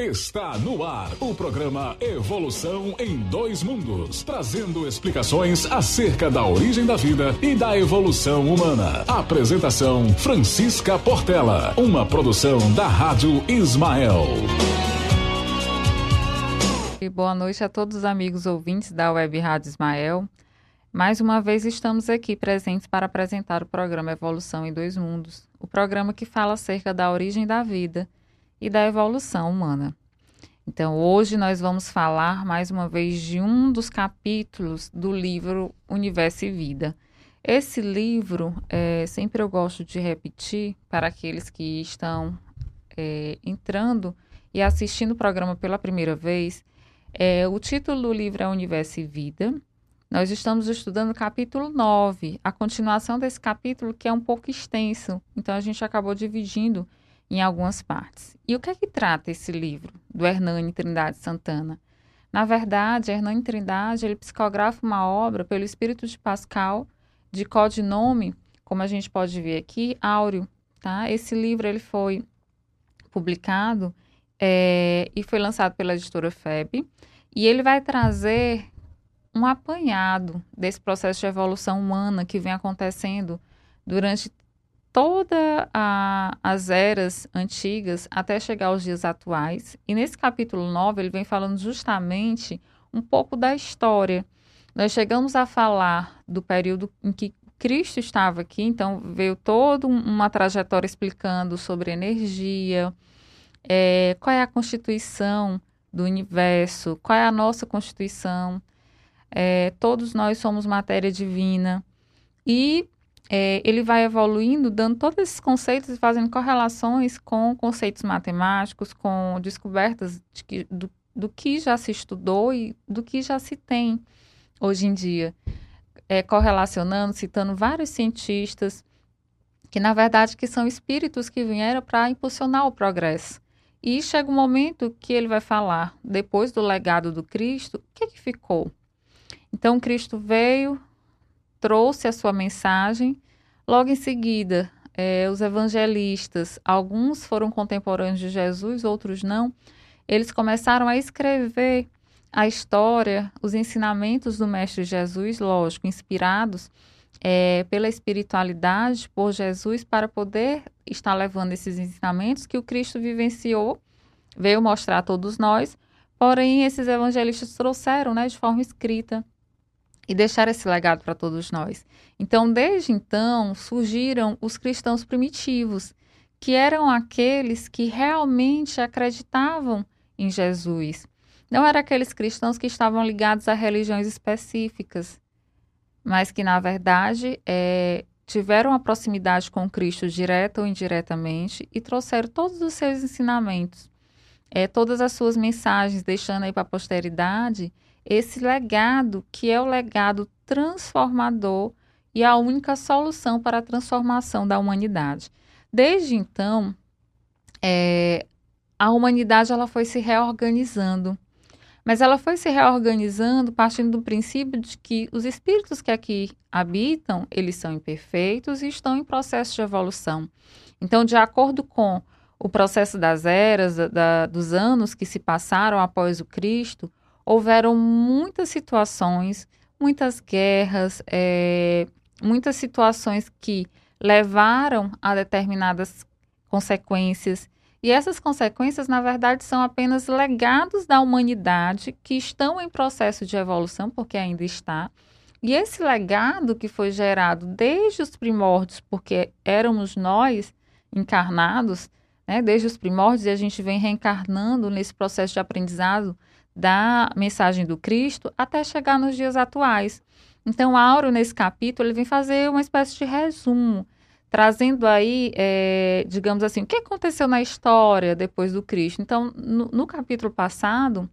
Está no ar o programa Evolução em Dois Mundos, trazendo explicações acerca da origem da vida e da evolução humana. Apresentação Francisca Portela, uma produção da Rádio Ismael. E boa noite a todos os amigos ouvintes da Web Rádio Ismael. Mais uma vez estamos aqui presentes para apresentar o programa Evolução em Dois Mundos, o programa que fala acerca da origem da vida e da evolução humana. Então, hoje nós vamos falar mais uma vez de um dos capítulos do livro Universo e Vida. Esse livro, é, sempre eu gosto de repetir para aqueles que estão é, entrando e assistindo o programa pela primeira vez. É, o título do livro é Universo e Vida. Nós estamos estudando o capítulo 9, a continuação desse capítulo que é um pouco extenso. Então, a gente acabou dividindo em algumas partes. E o que é que trata esse livro do Hernani Trindade Santana? Na verdade, Hernani Trindade ele psicografa uma obra pelo espírito de Pascal, de codinome, como a gente pode ver aqui, Áureo. Tá? Esse livro ele foi publicado é, e foi lançado pela editora FEB, e ele vai trazer um apanhado desse processo de evolução humana que vem acontecendo durante todas as eras antigas até chegar aos dias atuais. E nesse capítulo 9 ele vem falando justamente um pouco da história. Nós chegamos a falar do período em que Cristo estava aqui, então veio toda uma trajetória explicando sobre energia, é, qual é a constituição do universo, qual é a nossa constituição. É, todos nós somos matéria divina. E é, ele vai evoluindo, dando todos esses conceitos e fazendo correlações com conceitos matemáticos, com descobertas de que, do, do que já se estudou e do que já se tem hoje em dia. É, correlacionando, citando vários cientistas que, na verdade, que são espíritos que vieram para impulsionar o progresso. E chega um momento que ele vai falar, depois do legado do Cristo, o que, que ficou? Então, Cristo veio, trouxe a sua mensagem. Logo em seguida, é, os evangelistas, alguns foram contemporâneos de Jesus, outros não, eles começaram a escrever a história, os ensinamentos do Mestre Jesus, lógico, inspirados é, pela espiritualidade, por Jesus, para poder estar levando esses ensinamentos que o Cristo vivenciou, veio mostrar a todos nós, porém esses evangelistas trouxeram né, de forma escrita e deixar esse legado para todos nós. Então, desde então, surgiram os cristãos primitivos, que eram aqueles que realmente acreditavam em Jesus. Não eram aqueles cristãos que estavam ligados a religiões específicas, mas que, na verdade, é, tiveram a proximidade com Cristo direta ou indiretamente e trouxeram todos os seus ensinamentos, é, todas as suas mensagens, deixando aí para a posteridade esse legado que é o legado transformador e a única solução para a transformação da humanidade. Desde então, é, a humanidade ela foi se reorganizando, mas ela foi se reorganizando partindo do princípio de que os espíritos que aqui habitam, eles são imperfeitos e estão em processo de evolução. Então, de acordo com o processo das eras, da, dos anos que se passaram após o Cristo, houveram muitas situações, muitas guerras, é, muitas situações que levaram a determinadas consequências. E essas consequências, na verdade, são apenas legados da humanidade que estão em processo de evolução, porque ainda está. E esse legado que foi gerado desde os primórdios, porque éramos nós encarnados, né, desde os primórdios, e a gente vem reencarnando nesse processo de aprendizado da mensagem do Cristo até chegar nos dias atuais. Então, Auro, nesse capítulo, ele vem fazer uma espécie de resumo, trazendo aí, é, digamos assim, o que aconteceu na história depois do Cristo. Então, no, no capítulo passado,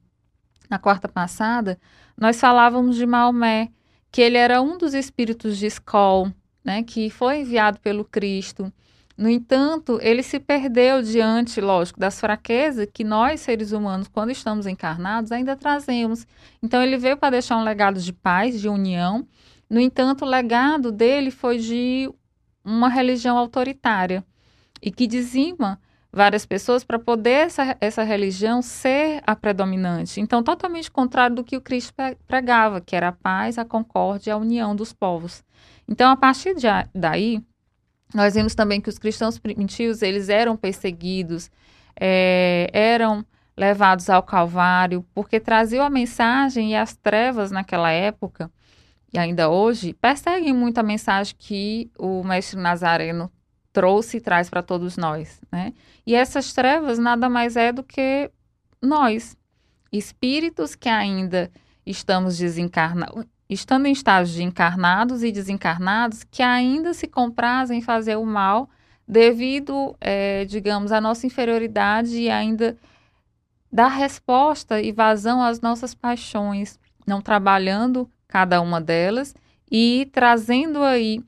na quarta passada, nós falávamos de Maomé, que ele era um dos espíritos de Skol, né, que foi enviado pelo Cristo no entanto, ele se perdeu diante, lógico, das fraquezas que nós, seres humanos, quando estamos encarnados, ainda trazemos. Então, ele veio para deixar um legado de paz, de união. No entanto, o legado dele foi de uma religião autoritária e que dizima várias pessoas para poder essa, essa religião ser a predominante. Então, totalmente contrário do que o Cristo pregava, que era a paz, a concórdia a união dos povos. Então, a partir de, daí, nós vimos também que os cristãos primitivos, eles eram perseguidos, é, eram levados ao Calvário, porque traziam a mensagem e as trevas naquela época, e ainda hoje, perseguem muito a mensagem que o mestre Nazareno trouxe e traz para todos nós, né? E essas trevas nada mais é do que nós, espíritos que ainda estamos desencarnados, estando em estágios de encarnados e desencarnados, que ainda se comprazem em fazer o mal devido, é, digamos, à nossa inferioridade e ainda dar resposta e vazão às nossas paixões, não trabalhando cada uma delas e trazendo aí,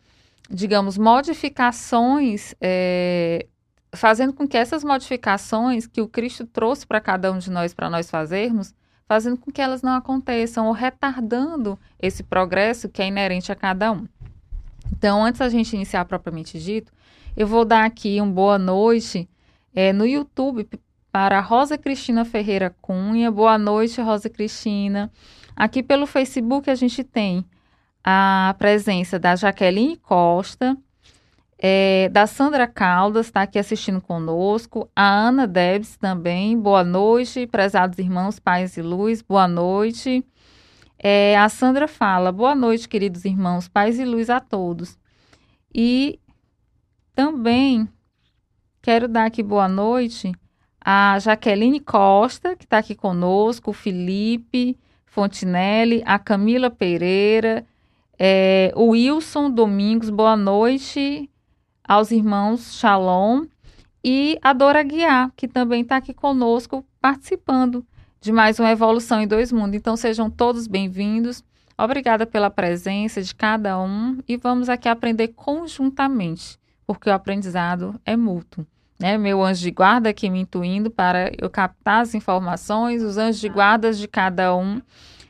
digamos, modificações, é, fazendo com que essas modificações que o Cristo trouxe para cada um de nós, para nós fazermos, fazendo com que elas não aconteçam ou retardando esse progresso que é inerente a cada um. Então, antes da gente iniciar propriamente dito, eu vou dar aqui uma boa noite é, no YouTube para Rosa Cristina Ferreira Cunha. Boa noite, Rosa Cristina. Aqui pelo Facebook a gente tem a presença da Jaqueline Costa, é, da Sandra Caldas, está aqui assistindo conosco, a Ana Debs também, boa noite, prezados irmãos, pais e luz, boa noite. É, a Sandra fala, boa noite, queridos irmãos, pais e luz a todos. E também quero dar aqui boa noite a Jaqueline Costa, que está aqui conosco, o Felipe Fontinelli, a Camila Pereira, é, o Wilson Domingos, boa noite aos irmãos Shalom e a Dora Guiar, que também está aqui conosco participando de mais uma Evolução em Dois Mundos. Então sejam todos bem-vindos. Obrigada pela presença de cada um e vamos aqui aprender conjuntamente, porque o aprendizado é mútuo né, meu anjo de guarda aqui me intuindo para eu captar as informações, os anjos de guarda de cada um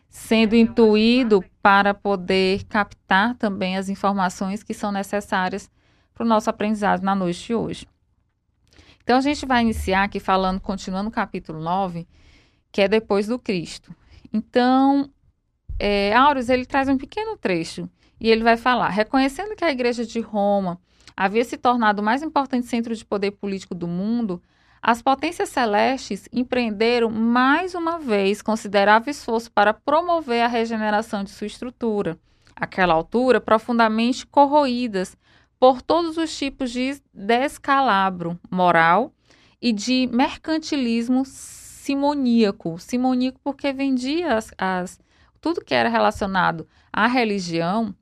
sendo intuído para poder captar também as informações que são necessárias para o nosso aprendizado na noite de hoje. Então a gente vai iniciar aqui falando, continuando o capítulo 9, que é depois do Cristo. Então, é, ele traz um pequeno trecho e ele vai falar, reconhecendo que a igreja de Roma havia se tornado o mais importante centro de poder político do mundo, as potências celestes empreenderam mais uma vez considerável esforço para promover a regeneração de sua estrutura, àquela altura profundamente corroídas por todos os tipos de descalabro moral e de mercantilismo simoníaco. Simoníaco porque vendia as, as tudo que era relacionado à religião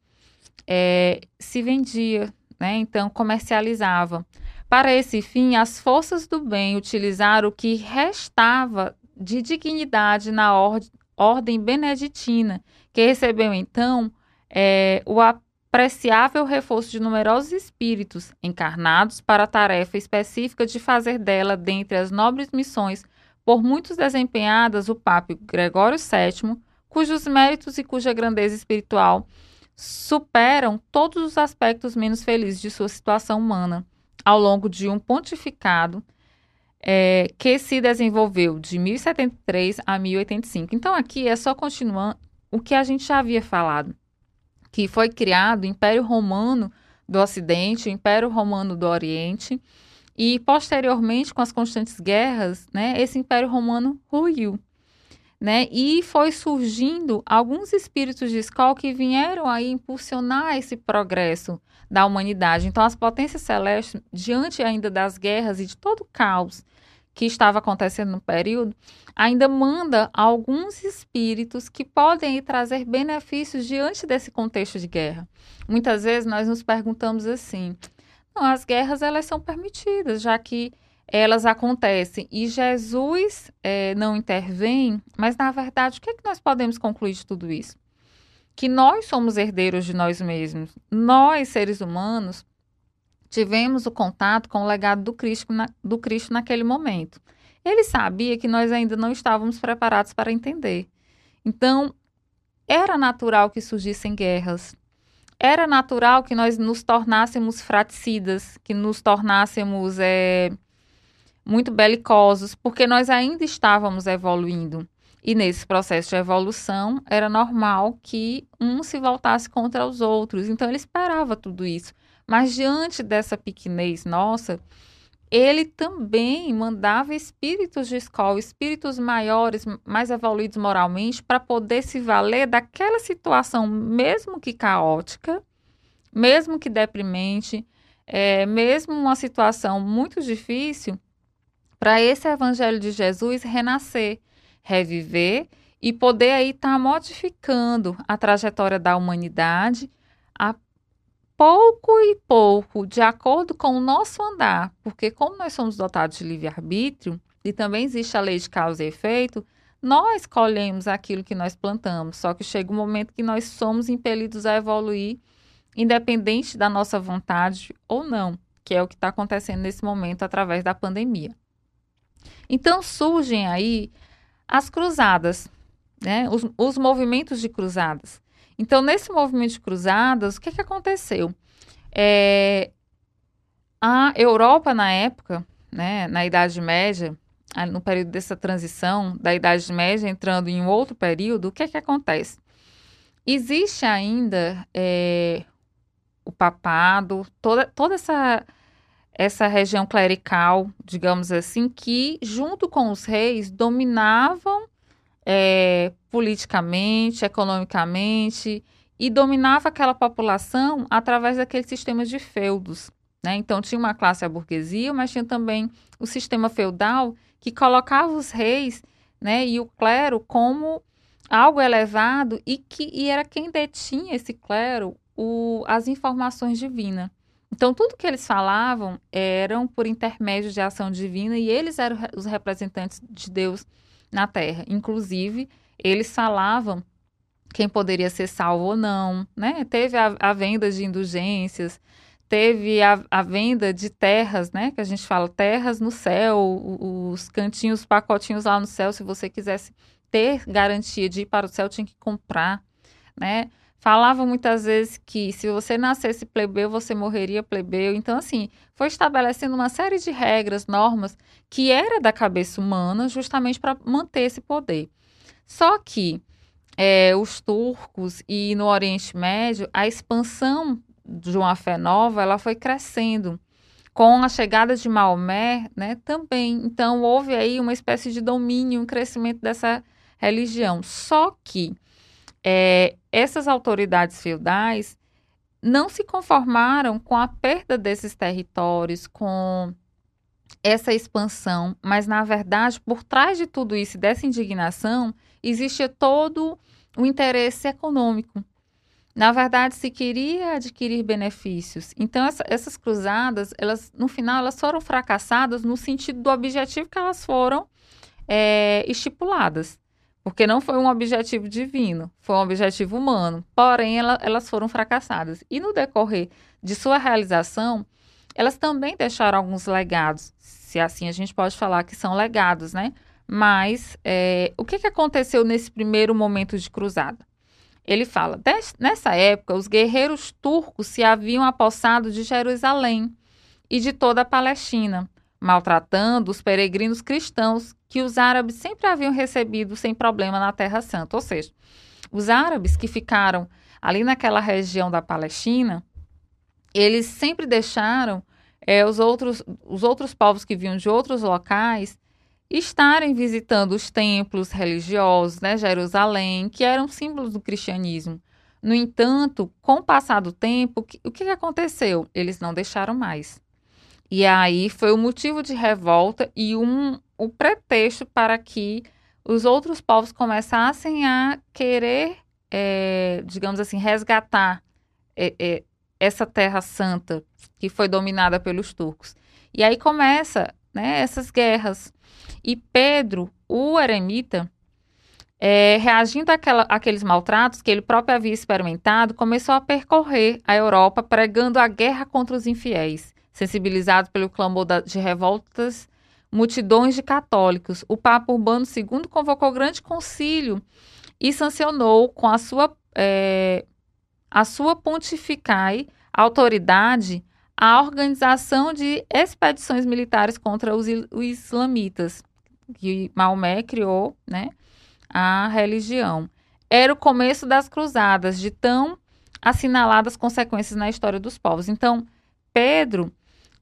é, se vendia né? Então comercializava. Para esse fim, as forças do bem utilizaram o que restava de dignidade na or ordem beneditina, que recebeu então é, o apreciável reforço de numerosos espíritos encarnados para a tarefa específica de fazer dela, dentre as nobres missões por muitos desempenhadas, o Papa Gregório VII, cujos méritos e cuja grandeza espiritual superam todos os aspectos menos felizes de sua situação humana ao longo de um pontificado é, que se desenvolveu de 1073 a 1085. Então, aqui é só continuando o que a gente já havia falado, que foi criado o Império Romano do Ocidente, o Império Romano do Oriente, e posteriormente, com as constantes guerras, né, esse Império Romano ruiu né? E foi surgindo alguns espíritos de escola que vieram aí impulsionar esse progresso da humanidade. Então, as potências celestes, diante ainda das guerras e de todo o caos que estava acontecendo no período, ainda manda alguns espíritos que podem trazer benefícios diante desse contexto de guerra. Muitas vezes nós nos perguntamos assim: não, as guerras elas são permitidas, já que elas acontecem e Jesus é, não intervém, mas na verdade, o que, é que nós podemos concluir de tudo isso? Que nós somos herdeiros de nós mesmos. Nós, seres humanos, tivemos o contato com o legado do Cristo, na, do Cristo naquele momento. Ele sabia que nós ainda não estávamos preparados para entender. Então, era natural que surgissem guerras. Era natural que nós nos tornássemos fraticidas, que nos tornássemos. É, muito belicosos, porque nós ainda estávamos evoluindo. E nesse processo de evolução, era normal que um se voltasse contra os outros. Então, ele esperava tudo isso. Mas, diante dessa pequenez nossa, ele também mandava espíritos de escola, espíritos maiores, mais evoluídos moralmente, para poder se valer daquela situação, mesmo que caótica, mesmo que deprimente, é, mesmo uma situação muito difícil, para esse evangelho de Jesus renascer, reviver e poder aí estar tá modificando a trajetória da humanidade pouco e pouco, de acordo com o nosso andar, porque como nós somos dotados de livre-arbítrio e também existe a lei de causa e efeito, nós colhemos aquilo que nós plantamos, só que chega um momento que nós somos impelidos a evoluir, independente da nossa vontade ou não, que é o que está acontecendo nesse momento através da pandemia. Então surgem aí as cruzadas, né? os, os movimentos de cruzadas. Então, nesse movimento de cruzadas, o que, que aconteceu? É, a Europa, na época, né, na Idade Média, no período dessa transição da Idade Média entrando em outro período, o que, que acontece? Existe ainda é, o papado, toda, toda essa, essa região clerical, digamos assim, que, junto com os reis, dominavam é, politicamente, economicamente, e dominava aquela população através daqueles sistemas de feudos. Né? Então, tinha uma classe a burguesia, mas tinha também o sistema feudal que colocava os reis né, e o clero como algo elevado e que e era quem detinha esse clero o, as informações divinas. Então, tudo que eles falavam eram por intermédio de ação divina e eles eram os representantes de Deus na terra. Inclusive, eles falavam quem poderia ser salvo ou não, né? Teve a, a venda de indulgências, teve a, a, venda de terras, né? Que a gente fala terras no céu, os cantinhos, pacotinhos lá no céu, se você quisesse ter garantia de ir para o céu, tinha que comprar, né? Falava muitas vezes que se você nascesse plebeu, você morreria plebeu. Então, assim, foi estabelecendo uma série de regras, normas, que era da cabeça humana, justamente para manter esse poder. Só que é, os turcos e no Oriente Médio, a expansão de uma fé nova, ela foi crescendo. Com a chegada de Maomé, né, também. Então, houve aí uma espécie de domínio, um crescimento dessa religião. Só que é, essas autoridades feudais não se conformaram com a perda desses territórios, com essa expansão, mas na verdade, por trás de tudo isso, dessa indignação, existia todo o interesse econômico. Na verdade, se queria adquirir benefícios. Então, essa, essas cruzadas, elas, no final, elas foram fracassadas no sentido do objetivo que elas foram é, estipuladas porque não foi um objetivo divino, foi um objetivo humano. Porém, ela, elas foram fracassadas. E no decorrer de sua realização, elas também deixaram alguns legados, se assim a gente pode falar que são legados, né? Mas é, o que, que aconteceu nesse primeiro momento de cruzada? Ele fala: nessa época, os guerreiros turcos se haviam apossado de Jerusalém e de toda a Palestina, maltratando os peregrinos cristãos que os árabes sempre haviam recebido sem problema na Terra Santa. Ou seja, os árabes que ficaram ali naquela região da Palestina, eles sempre deixaram é, os, outros, os outros povos que vinham de outros locais estarem visitando os templos religiosos, né, Jerusalém, que eram símbolos do cristianismo. No entanto, com o passar do tempo, o que aconteceu? Eles não deixaram mais. E aí foi o motivo de revolta e um, o pretexto para que os outros povos começassem a querer, é, digamos assim, resgatar é, é, essa terra santa que foi dominada pelos turcos. E aí começa né, essas guerras. E Pedro, o eremita, é, reagindo àquela, àqueles maltratos que ele próprio havia experimentado, começou a percorrer a Europa pregando a guerra contra os infiéis. Sensibilizado pelo clamor da, de revoltas, multidões de católicos, o Papa Urbano II convocou grande concílio e sancionou com a sua, é, a sua pontificai autoridade a organização de expedições militares contra os, os islamitas, que Maomé criou, né, a religião. Era o começo das cruzadas, de tão assinaladas consequências na história dos povos. Então, Pedro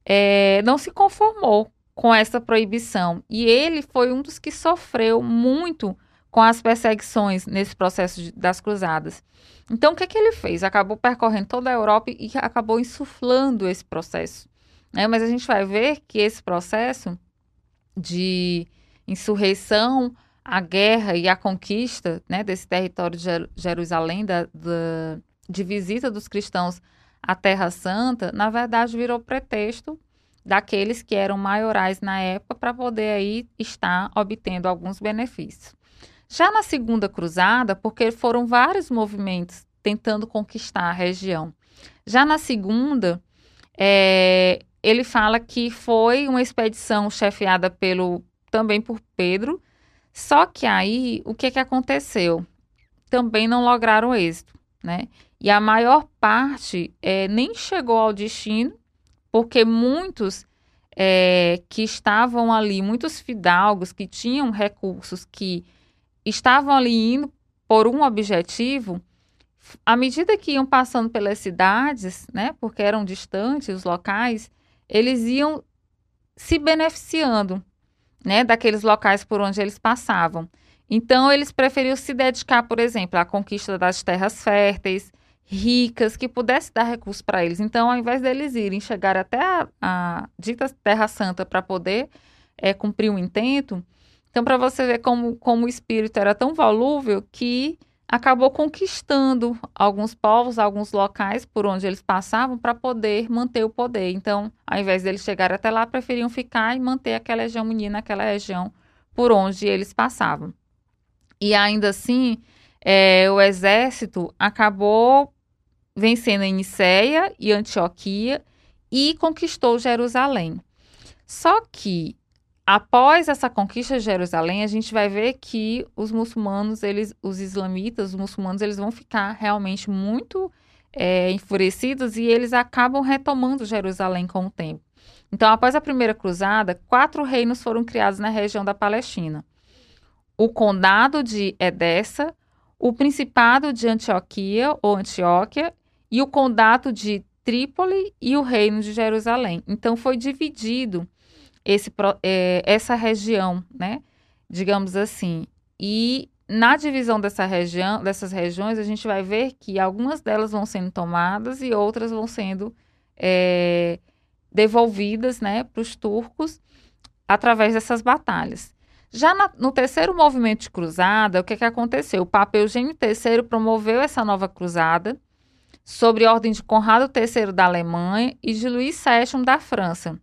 é, não se conformou com essa proibição e ele foi um dos que sofreu muito com as perseguições nesse processo de, das cruzadas. Então, o que, que ele fez? Acabou percorrendo toda a Europa e acabou insuflando esse processo. Né? Mas a gente vai ver que esse processo de insurreição, a guerra e a conquista né, desse território de Jerusalém, da, da, de visita dos cristãos à Terra Santa, na verdade virou pretexto daqueles que eram maiorais na época para poder aí estar obtendo alguns benefícios. Já na segunda cruzada, porque foram vários movimentos tentando conquistar a região. Já na segunda, é, ele fala que foi uma expedição chefiada pelo também por Pedro, só que aí o que, que aconteceu? Também não lograram êxito, né? E a maior parte é, nem chegou ao destino, porque muitos é, que estavam ali, muitos fidalgos que tinham recursos que estavam ali indo por um objetivo, à medida que iam passando pelas cidades, né, porque eram distantes os locais, eles iam se beneficiando, né, daqueles locais por onde eles passavam. Então, eles preferiam se dedicar, por exemplo, à conquista das terras férteis, ricas, que pudesse dar recursos para eles. Então, ao invés deles irem chegar até a, a dita Terra Santa para poder é, cumprir o um intento, então, para você ver como, como o espírito era tão volúvel que acabou conquistando alguns povos, alguns locais por onde eles passavam para poder manter o poder. Então, ao invés deles chegar até lá, preferiam ficar e manter aquela hegemonia naquela região por onde eles passavam. E ainda assim, é, o exército acabou vencendo em Niceia e Antioquia e conquistou Jerusalém. Só que após essa conquista de Jerusalém, a gente vai ver que os muçulmanos, eles, os islamitas, os muçulmanos, eles vão ficar realmente muito é, enfurecidos e eles acabam retomando Jerusalém com o tempo. Então, após a primeira cruzada, quatro reinos foram criados na região da Palestina: o condado de Edessa, o principado de Antioquia ou Antioquia e o condado de Trípoli e o reino de Jerusalém. Então, foi dividido esse, é, essa região, né? Digamos assim. E na divisão dessa região, dessas regiões, a gente vai ver que algumas delas vão sendo tomadas e outras vão sendo é, devolvidas né, para os turcos através dessas batalhas. Já na, no terceiro movimento de cruzada, o que, que aconteceu? O Papa Eugênio III promoveu essa nova cruzada sobre ordem de Conrado III da Alemanha e de Luís VII da França.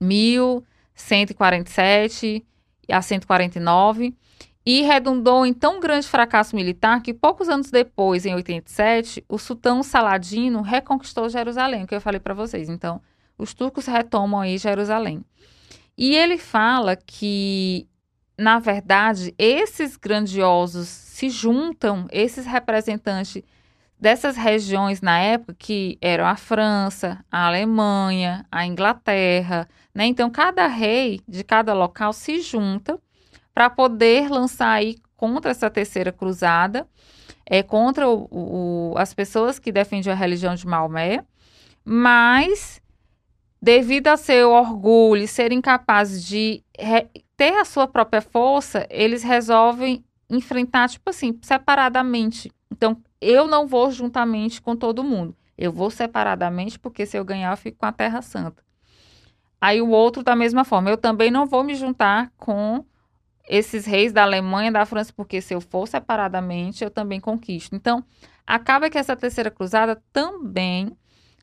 1147 a 149 e redundou em tão grande fracasso militar que poucos anos depois, em 87, o sultão Saladino reconquistou Jerusalém, que eu falei para vocês. Então, os turcos retomam aí Jerusalém. E ele fala que, na verdade, esses grandiosos se juntam, esses representantes dessas regiões na época que eram a França, a Alemanha, a Inglaterra, né? Então cada rei de cada local se junta para poder lançar aí contra essa terceira cruzada, é contra o, o, as pessoas que defendem a religião de Maomé, mas devido a seu orgulho e serem capazes de ter a sua própria força, eles resolvem enfrentar tipo assim separadamente. Então eu não vou juntamente com todo mundo. Eu vou separadamente, porque se eu ganhar, eu fico com a Terra Santa. Aí o outro, da mesma forma, eu também não vou me juntar com esses reis da Alemanha, da França, porque se eu for separadamente, eu também conquisto. Então, acaba que essa terceira cruzada também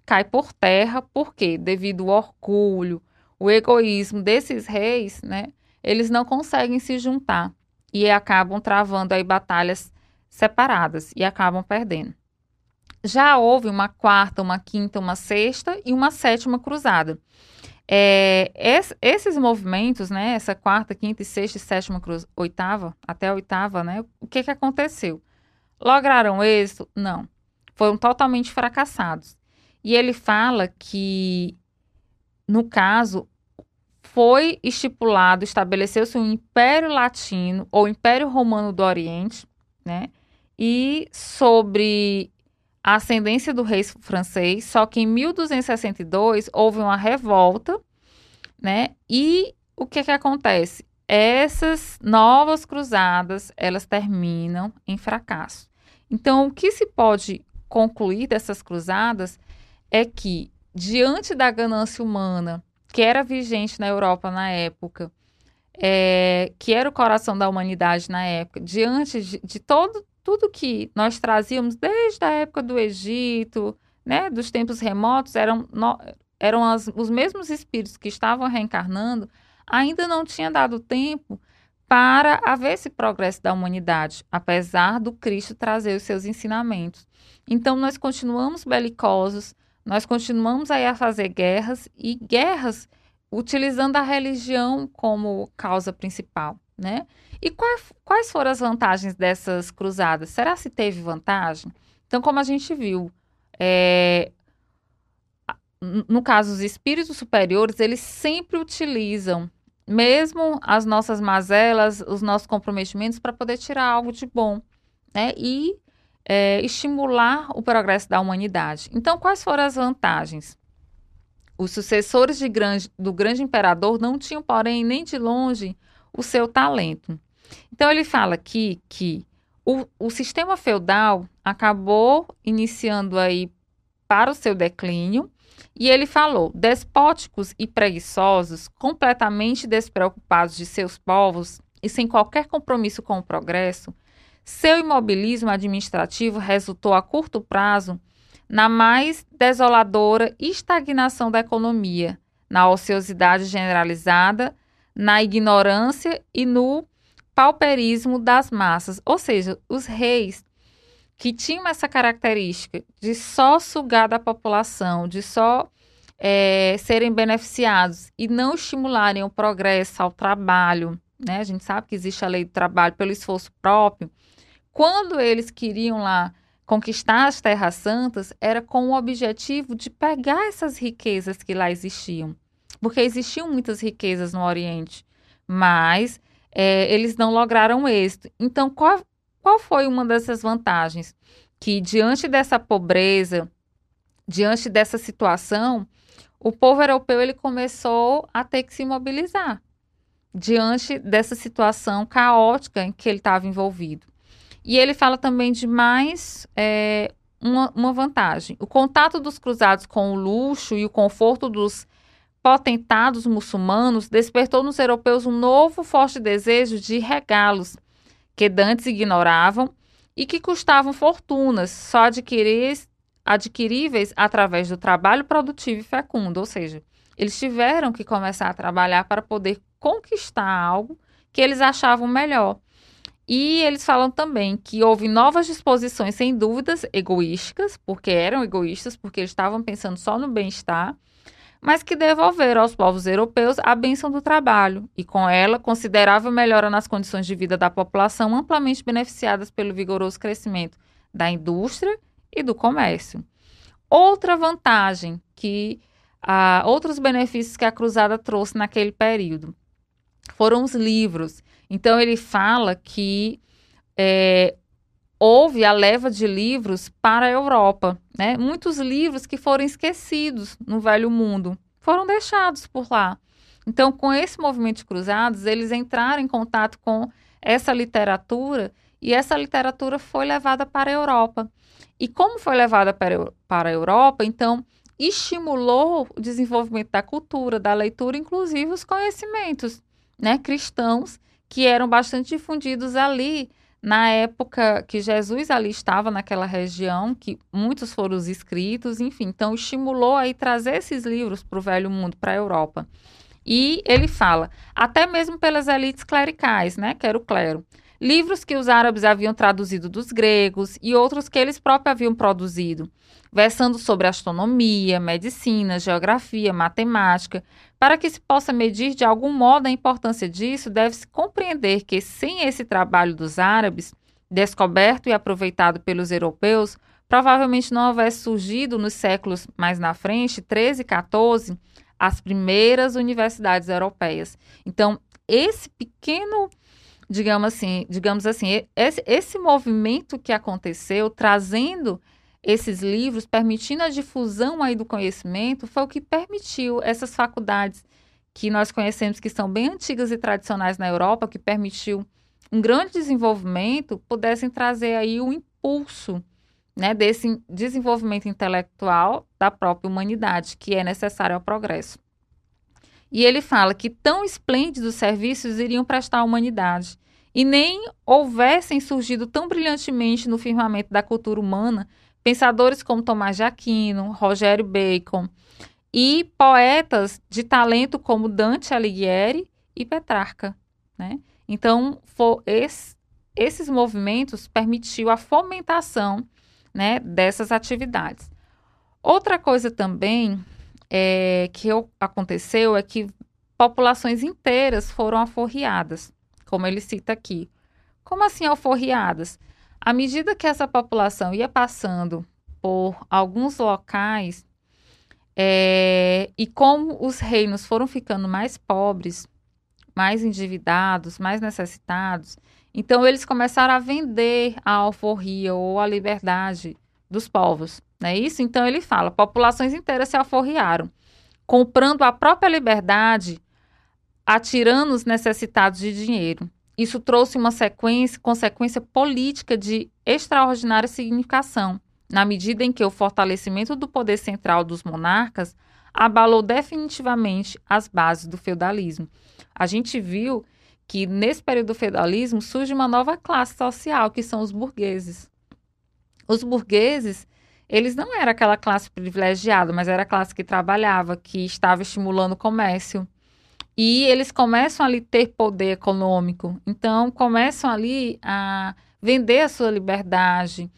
cai por terra, porque devido ao orgulho, o egoísmo desses reis, né, eles não conseguem se juntar e acabam travando aí batalhas separadas e acabam perdendo. Já houve uma quarta, uma quinta, uma sexta e uma sétima cruzada. É, esses movimentos, né, essa quarta, quinta sexta e sétima cruz, oitava, até a oitava, né, o que, que aconteceu? Lograram êxito? Não. Foram totalmente fracassados. E ele fala que, no caso, foi estipulado, estabeleceu-se um Império Latino ou Império Romano do Oriente, né? E sobre a ascendência do rei francês, só que em 1262 houve uma revolta, né? E o que que acontece? Essas novas cruzadas, elas terminam em fracasso. Então, o que se pode concluir dessas cruzadas é que, diante da ganância humana que era vigente na Europa na época, é, que era o coração da humanidade na época, diante de, de todo, tudo que nós trazíamos desde a época do Egito, né, dos tempos remotos, eram, no, eram as, os mesmos espíritos que estavam reencarnando, ainda não tinha dado tempo para haver esse progresso da humanidade, apesar do Cristo trazer os seus ensinamentos. Então, nós continuamos belicosos, nós continuamos aí a fazer guerras e guerras utilizando a religião como causa principal, né? E quais, quais foram as vantagens dessas cruzadas? Será se teve vantagem? Então, como a gente viu, é, no caso, os espíritos superiores, eles sempre utilizam mesmo as nossas mazelas, os nossos comprometimentos, para poder tirar algo de bom, né? E é, estimular o progresso da humanidade. Então, quais foram as vantagens? Os sucessores grande, do grande imperador não tinham, porém, nem de longe, o seu talento. Então, ele fala aqui que o, o sistema feudal acabou iniciando aí para o seu declínio, e ele falou: despóticos e preguiçosos, completamente despreocupados de seus povos e sem qualquer compromisso com o progresso, seu imobilismo administrativo resultou a curto prazo na mais desoladora estagnação da economia, na ociosidade generalizada, na ignorância e no pauperismo das massas. Ou seja, os reis que tinham essa característica de só sugar da população, de só é, serem beneficiados e não estimularem o progresso ao trabalho, né? A gente sabe que existe a lei do trabalho pelo esforço próprio. Quando eles queriam lá conquistar as terras santas, era com o objetivo de pegar essas riquezas que lá existiam, porque existiam muitas riquezas no Oriente, mas é, eles não lograram êxito. Então, qual, qual foi uma dessas vantagens? Que diante dessa pobreza, diante dessa situação, o povo europeu ele começou a ter que se mobilizar diante dessa situação caótica em que ele estava envolvido. E ele fala também de mais é, uma, uma vantagem. O contato dos cruzados com o luxo e o conforto dos potentados muçulmanos despertou nos europeus um novo forte desejo de regá-los que dantes ignoravam e que custavam fortunas, só adquiríveis através do trabalho produtivo e fecundo, ou seja, eles tiveram que começar a trabalhar para poder conquistar algo que eles achavam melhor. E eles falam também que houve novas disposições, sem dúvidas, egoísticas, porque eram egoístas, porque eles estavam pensando só no bem-estar, mas que devolveram aos povos europeus a bênção do trabalho e, com ela, considerável melhora nas condições de vida da população, amplamente beneficiadas pelo vigoroso crescimento da indústria e do comércio. Outra vantagem que ah, outros benefícios que a cruzada trouxe naquele período foram os livros. Então ele fala que é, houve a leva de livros para a Europa. Né? Muitos livros que foram esquecidos no Velho Mundo foram deixados por lá. Então, com esse movimento de cruzados, eles entraram em contato com essa literatura e essa literatura foi levada para a Europa. E como foi levada para, para a Europa, então estimulou o desenvolvimento da cultura, da leitura, inclusive os conhecimentos né, cristãos que eram bastante difundidos ali na época que Jesus ali estava naquela região, que muitos foram os escritos, enfim, então estimulou aí trazer esses livros para o Velho Mundo, para a Europa. E ele fala, até mesmo pelas elites clericais, né, que era o clero. Livros que os árabes haviam traduzido dos gregos e outros que eles próprios haviam produzido versando sobre astronomia, medicina, geografia, matemática. Para que se possa medir de algum modo a importância disso, deve-se compreender que, sem esse trabalho dos árabes, descoberto e aproveitado pelos europeus, provavelmente não houvesse surgido nos séculos mais na frente, 13 e 14, as primeiras universidades europeias. Então, esse pequeno, digamos assim, digamos assim, esse, esse movimento que aconteceu, trazendo esses livros, permitindo a difusão aí do conhecimento, foi o que permitiu essas faculdades que nós conhecemos que são bem antigas e tradicionais na Europa, que permitiu um grande desenvolvimento, pudessem trazer aí o impulso né, desse desenvolvimento intelectual da própria humanidade, que é necessário ao progresso. E ele fala que tão esplêndidos serviços iriam prestar à humanidade, e nem houvessem surgido tão brilhantemente no firmamento da cultura humana pensadores como Tomás de Aquino, Rogério Bacon e poetas de talento como Dante Alighieri e Petrarca. Né? Então, esse, esses movimentos permitiu a fomentação né, dessas atividades. Outra coisa também é, que aconteceu é que populações inteiras foram aforreadas, como ele cita aqui. Como assim alforriadas? À medida que essa população ia passando por alguns locais, é, e como os reinos foram ficando mais pobres, mais endividados, mais necessitados, então eles começaram a vender a alforria ou a liberdade dos povos, não é isso? Então ele fala, populações inteiras se alforriaram, comprando a própria liberdade a tiranos necessitados de dinheiro. Isso trouxe uma sequência, consequência política de extraordinária significação, na medida em que o fortalecimento do poder central dos monarcas abalou definitivamente as bases do feudalismo. A gente viu que nesse período do feudalismo surge uma nova classe social, que são os burgueses. Os burgueses, eles não eram aquela classe privilegiada, mas era a classe que trabalhava, que estava estimulando o comércio, e eles começam ali ter poder econômico. Então, começam ali a vender a sua liberdade,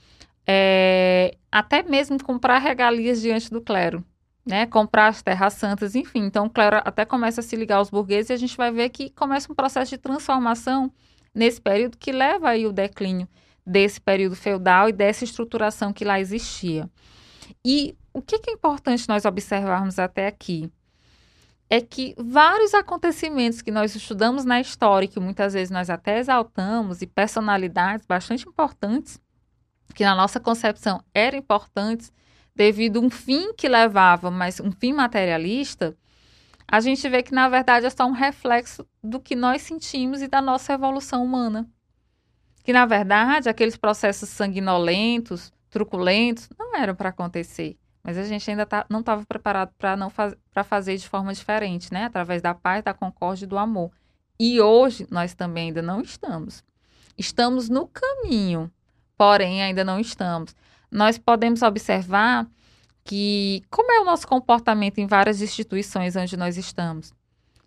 é, até mesmo comprar regalias diante do clero, né? Comprar as terras santas, enfim. Então, o clero até começa a se ligar aos burgueses e a gente vai ver que começa um processo de transformação nesse período que leva aí o declínio desse período feudal e dessa estruturação que lá existia. E o que é importante nós observarmos até aqui? É que vários acontecimentos que nós estudamos na história, que muitas vezes nós até exaltamos, e personalidades bastante importantes, que na nossa concepção eram importantes, devido a um fim que levava, mas um fim materialista, a gente vê que na verdade é só um reflexo do que nós sentimos e da nossa evolução humana. Que na verdade aqueles processos sanguinolentos, truculentos, não eram para acontecer. Mas a gente ainda tá, não estava preparado para não faz, fazer de forma diferente, né? Através da paz, da concórdia e do amor. E hoje nós também ainda não estamos. Estamos no caminho, porém ainda não estamos. Nós podemos observar que como é o nosso comportamento em várias instituições onde nós estamos.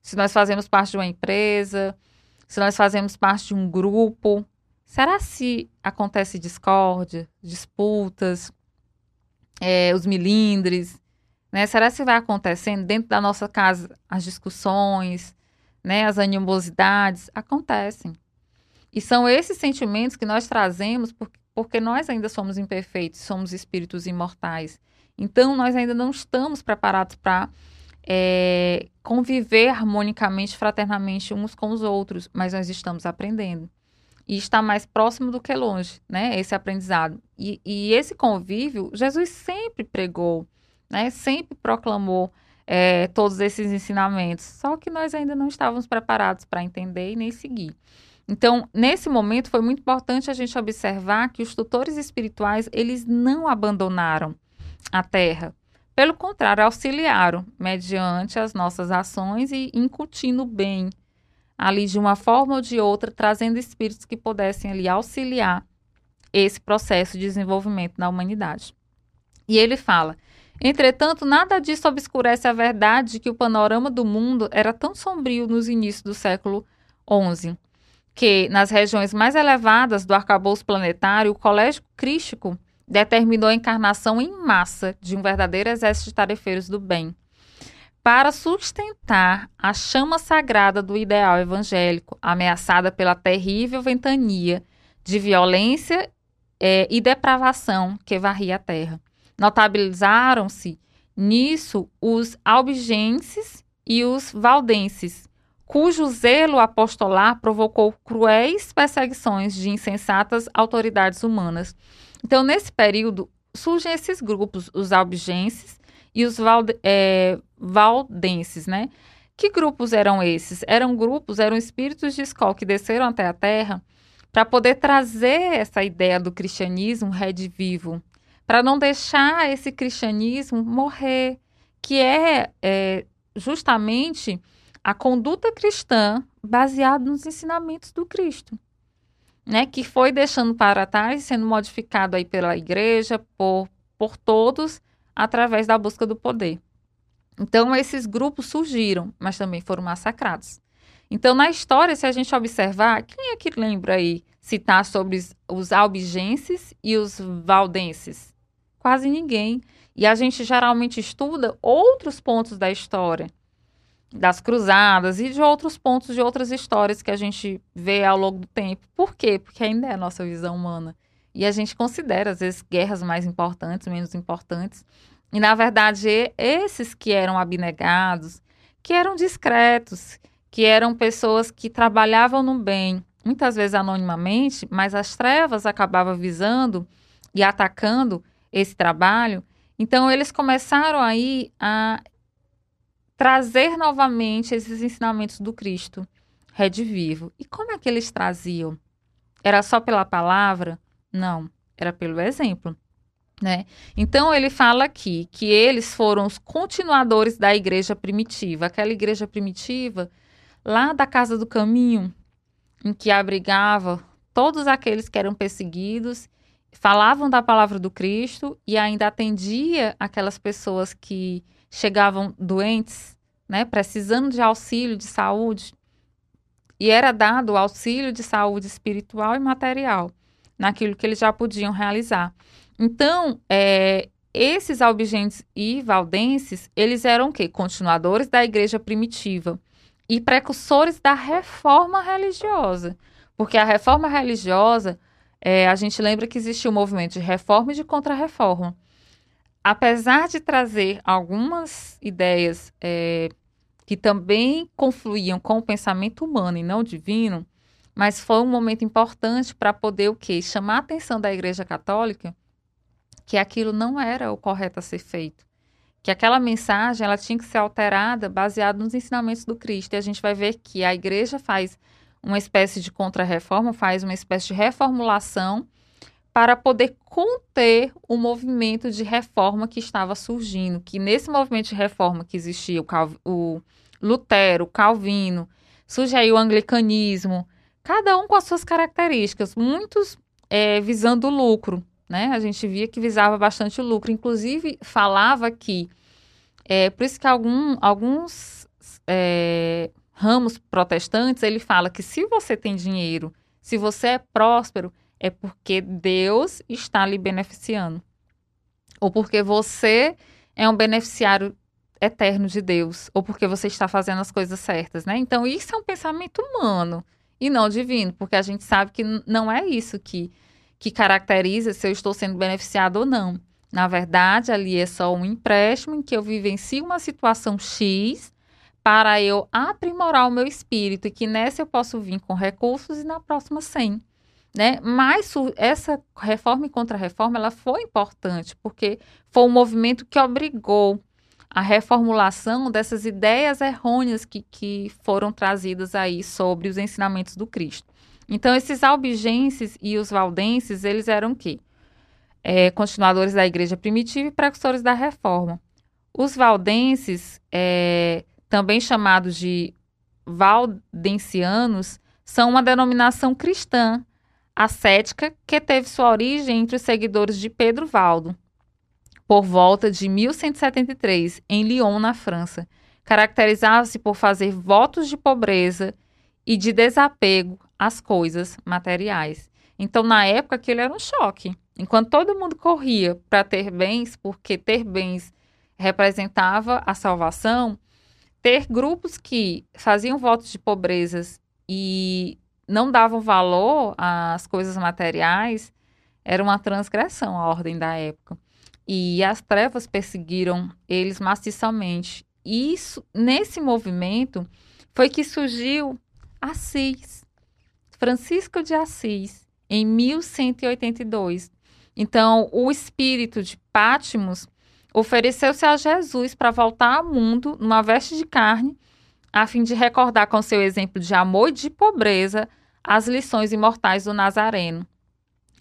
Se nós fazemos parte de uma empresa, se nós fazemos parte de um grupo, será se acontece discórdia, disputas, é, os milindres, né? Será que vai acontecendo dentro da nossa casa as discussões, né? As animosidades acontecem. E são esses sentimentos que nós trazemos porque, nós ainda somos imperfeitos, somos espíritos imortais. Então nós ainda não estamos preparados para é, conviver harmonicamente, fraternamente uns com os outros, mas nós estamos aprendendo e está mais próximo do que longe, né? Esse aprendizado. E, e esse convívio, Jesus sempre pregou, né? Sempre proclamou é, todos esses ensinamentos. Só que nós ainda não estávamos preparados para entender e nem seguir. Então, nesse momento, foi muito importante a gente observar que os tutores espirituais, eles não abandonaram a Terra. Pelo contrário, auxiliaram mediante as nossas ações e incutindo bem, ali de uma forma ou de outra, trazendo espíritos que pudessem ali auxiliar esse processo de desenvolvimento na humanidade. E ele fala: entretanto, nada disso obscurece a verdade de que o panorama do mundo era tão sombrio nos inícios do século XI, que nas regiões mais elevadas do arcabouço planetário, o colégio crístico determinou a encarnação em massa de um verdadeiro exército de tarefeiros do bem para sustentar a chama sagrada do ideal evangélico, ameaçada pela terrível ventania de violência é, e depravação que varria a terra. Notabilizaram-se nisso os albigenses e os valdenses, cujo zelo apostolar provocou cruéis perseguições de insensatas autoridades humanas. Então, nesse período, surgem esses grupos, os albigenses e os valde, é, valdenses, né? Que grupos eram esses? Eram grupos, eram espíritos de escola que desceram até a Terra para poder trazer essa ideia do cristianismo redivivo, para não deixar esse cristianismo morrer, que é, é justamente a conduta cristã baseada nos ensinamentos do Cristo, né? Que foi deixando para trás, sendo modificado aí pela igreja, por, por todos, através da busca do poder. Então, esses grupos surgiram, mas também foram massacrados. Então, na história, se a gente observar, quem é que lembra aí citar sobre os albigenses e os valdenses? Quase ninguém. E a gente geralmente estuda outros pontos da história, das cruzadas e de outros pontos de outras histórias que a gente vê ao longo do tempo. Por quê? Porque ainda é a nossa visão humana. E a gente considera, às vezes, guerras mais importantes, menos importantes. E, na verdade, esses que eram abnegados, que eram discretos, que eram pessoas que trabalhavam no bem, muitas vezes anonimamente, mas as trevas acabavam visando e atacando esse trabalho. Então, eles começaram aí a trazer novamente esses ensinamentos do Cristo redivivo. E como é que eles traziam? Era só pela palavra? Não, era pelo exemplo. Né? Então ele fala aqui que eles foram os continuadores da igreja primitiva, aquela igreja primitiva lá da casa do caminho, em que abrigava todos aqueles que eram perseguidos, falavam da palavra do Cristo e ainda atendia aquelas pessoas que chegavam doentes, né, precisando de auxílio de saúde, e era dado auxílio de saúde espiritual e material naquilo que eles já podiam realizar. Então, é, esses albigenses e valdenses, eles eram o quê? Continuadores da igreja primitiva e precursores da reforma religiosa. Porque a reforma religiosa, é, a gente lembra que existiu o um movimento de reforma e de contra-reforma. Apesar de trazer algumas ideias é, que também confluíam com o pensamento humano e não divino, mas foi um momento importante para poder o quê? Chamar a atenção da Igreja Católica que aquilo não era o correto a ser feito. Que aquela mensagem ela tinha que ser alterada baseada nos ensinamentos do Cristo. E a gente vai ver que a igreja faz uma espécie de contra-reforma, faz uma espécie de reformulação para poder conter o movimento de reforma que estava surgindo. Que nesse movimento de reforma que existia, o, Cal, o Lutero, o Calvino, surge aí o anglicanismo, cada um com as suas características, muitos é, visando lucro, né? A gente via que visava bastante lucro. Inclusive, falava que, é, por isso que algum, alguns é, ramos protestantes, ele fala que se você tem dinheiro, se você é próspero, é porque Deus está lhe beneficiando. Ou porque você é um beneficiário eterno de Deus, ou porque você está fazendo as coisas certas, né? Então, isso é um pensamento humano e não divino, porque a gente sabe que não é isso que que caracteriza se eu estou sendo beneficiado ou não. Na verdade, ali é só um empréstimo em que eu vivencio uma situação X para eu aprimorar o meu espírito e que nessa eu posso vir com recursos e na próxima sem. Né? Mas essa reforma e contra-reforma ela foi importante porque foi um movimento que obrigou a reformulação dessas ideias errôneas que, que foram trazidas aí sobre os ensinamentos do Cristo. Então, esses albigenses e os valdenses, eles eram o quê? É, continuadores da igreja primitiva e precursores da reforma. Os valdenses, é, também chamados de valdencianos, são uma denominação cristã ascética que teve sua origem entre os seguidores de Pedro Valdo, por volta de 1173, em Lyon, na França. Caracterizava-se por fazer votos de pobreza e de desapego às coisas materiais. Então, na época, aquilo era um choque. Enquanto todo mundo corria para ter bens, porque ter bens representava a salvação, ter grupos que faziam votos de pobrezas e não davam valor às coisas materiais era uma transgressão à ordem da época. E as trevas perseguiram eles maciçamente. E isso, nesse movimento foi que surgiu Assis, Francisco de Assis, em 1182. Então, o espírito de Pátimos ofereceu-se a Jesus para voltar ao mundo numa veste de carne, a fim de recordar com seu exemplo de amor e de pobreza as lições imortais do Nazareno.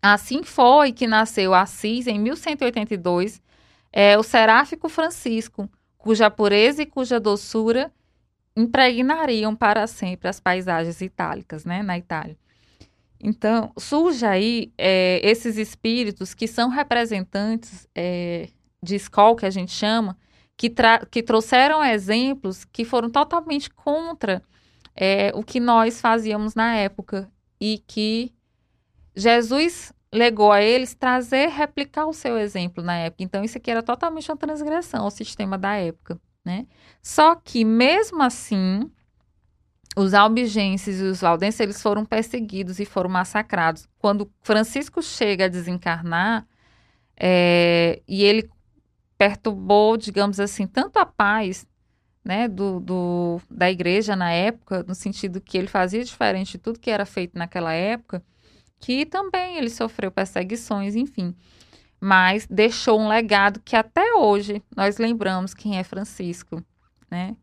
Assim foi que nasceu Assis em 1182, é, o seráfico Francisco, cuja pureza e cuja doçura impregnariam para sempre as paisagens itálicas, né, na Itália. Então, surge aí é, esses espíritos que são representantes é, de escola, que a gente chama, que, que trouxeram exemplos que foram totalmente contra é, o que nós fazíamos na época e que Jesus legou a eles trazer, replicar o seu exemplo na época. Então, isso aqui era totalmente uma transgressão ao sistema da época, né? Só que, mesmo assim, os albigenses e os valdenses eles foram perseguidos e foram massacrados. Quando Francisco chega a desencarnar, é, e ele perturbou, digamos assim, tanto a paz né, do, do, da igreja na época, no sentido que ele fazia diferente de tudo que era feito naquela época, que também ele sofreu perseguições, enfim. Mas deixou um legado que até hoje nós lembramos quem é Francisco, né?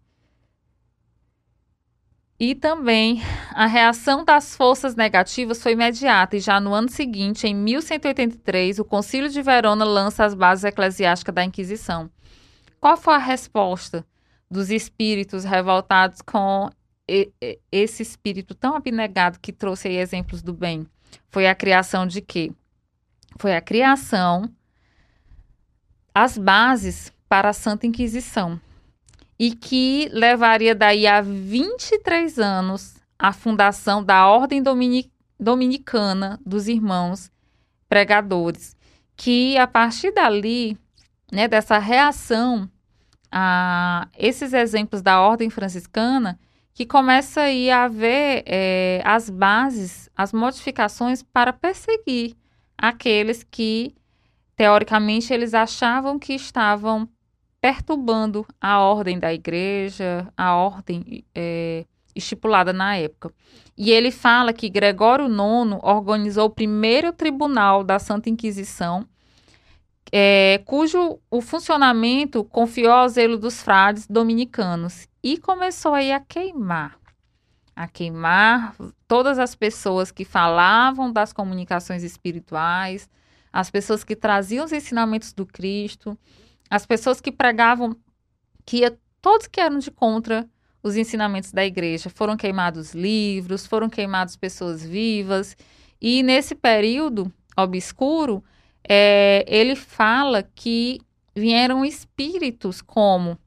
E também a reação das forças negativas foi imediata, e já no ano seguinte, em 1183, o Concílio de Verona lança as bases eclesiásticas da Inquisição. Qual foi a resposta dos espíritos revoltados com esse espírito tão abnegado que trouxe aí exemplos do bem? Foi a criação de quê? Foi a criação, as bases para a Santa Inquisição e que levaria daí a 23 anos a fundação da Ordem Dominicana dos Irmãos Pregadores, que a partir dali, né, dessa reação a esses exemplos da Ordem Franciscana, que começa aí a haver é, as bases, as modificações para perseguir aqueles que, teoricamente, eles achavam que estavam perturbando a ordem da igreja, a ordem é, estipulada na época. E ele fala que Gregório IX organizou o primeiro tribunal da Santa Inquisição, é, cujo o funcionamento confiou ao zelo dos frades dominicanos e começou aí a queimar, a queimar todas as pessoas que falavam das comunicações espirituais, as pessoas que traziam os ensinamentos do Cristo, as pessoas que pregavam que ia, todos que eram de contra os ensinamentos da igreja. Foram queimados livros, foram queimadas pessoas vivas. E nesse período obscuro, é, ele fala que vieram espíritos como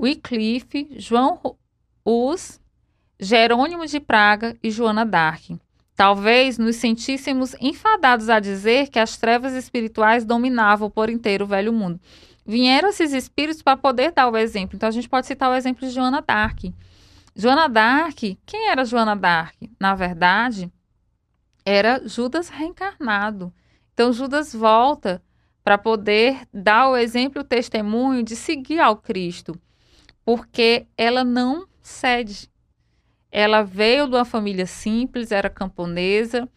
Wycliffe, João Hus, Jerônimo de Praga e Joana d'Arc. Talvez nos sentíssemos enfadados a dizer que as trevas espirituais dominavam por inteiro o velho mundo. Vieram esses espíritos para poder dar o exemplo. Então a gente pode citar o exemplo de Joana d'Arc. Joana d'Arc, quem era Joana d'Arc? Na verdade, era Judas reencarnado. Então Judas volta para poder dar o exemplo, o testemunho de seguir ao Cristo, porque ela não cede. Ela veio de uma família simples, era camponesa,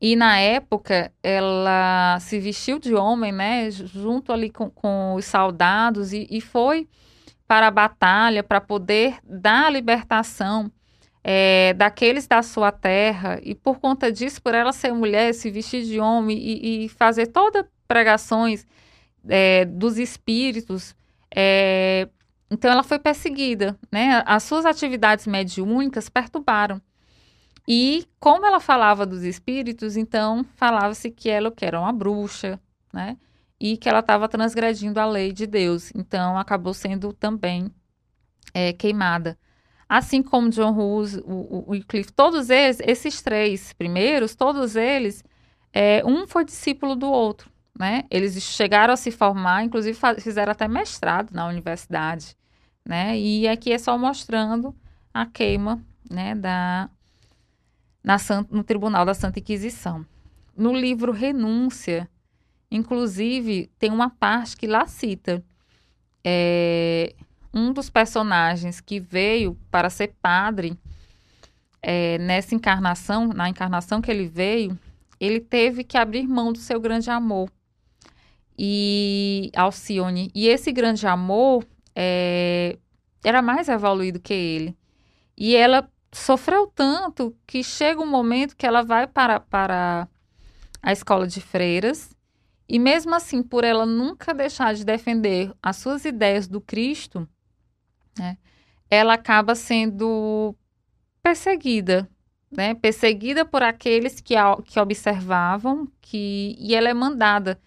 e na época ela se vestiu de homem, né, junto ali com, com os soldados, e, e foi para a batalha para poder dar a libertação é, daqueles da sua terra, e por conta disso, por ela ser mulher, se vestir de homem e, e fazer todas pregações é, dos espíritos, é, então ela foi perseguida, né? As suas atividades mediúnicas perturbaram. E como ela falava dos espíritos, então falava-se que ela que era uma bruxa, né? E que ela estava transgredindo a lei de Deus. Então acabou sendo também é, queimada. Assim como John Hughes, o, o, o Cliff, todos eles, esses três primeiros, todos eles, é, um foi discípulo do outro, né? Eles chegaram a se formar, inclusive fizeram até mestrado na universidade né? E aqui é só mostrando a queima, né, da na no Tribunal da Santa Inquisição. no livro Renúncia, inclusive, tem uma parte que lá cita é, um dos personagens que veio para ser padre é, nessa encarnação, na encarnação que ele veio, ele teve que abrir mão do seu grande amor e Alcione. E esse grande amor é, era mais evoluído que ele. E ela sofreu tanto que chega um momento que ela vai para, para a escola de freiras. E mesmo assim, por ela nunca deixar de defender as suas ideias do Cristo, né, ela acaba sendo perseguida, né? Perseguida por aqueles que, que observavam, que, e ela é mandada,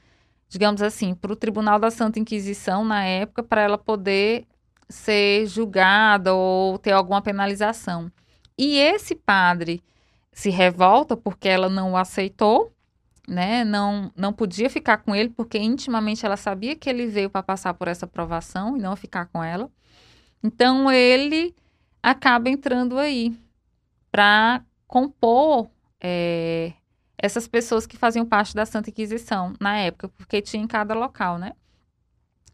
digamos assim, para o Tribunal da Santa Inquisição na época, para ela poder ser julgada ou ter alguma penalização. E esse padre se revolta porque ela não o aceitou, né? Não, não podia ficar com ele porque intimamente ela sabia que ele veio para passar por essa provação e não ficar com ela. Então ele acaba entrando aí para compor é, essas pessoas que faziam parte da Santa Inquisição na época, porque tinha em cada local, né?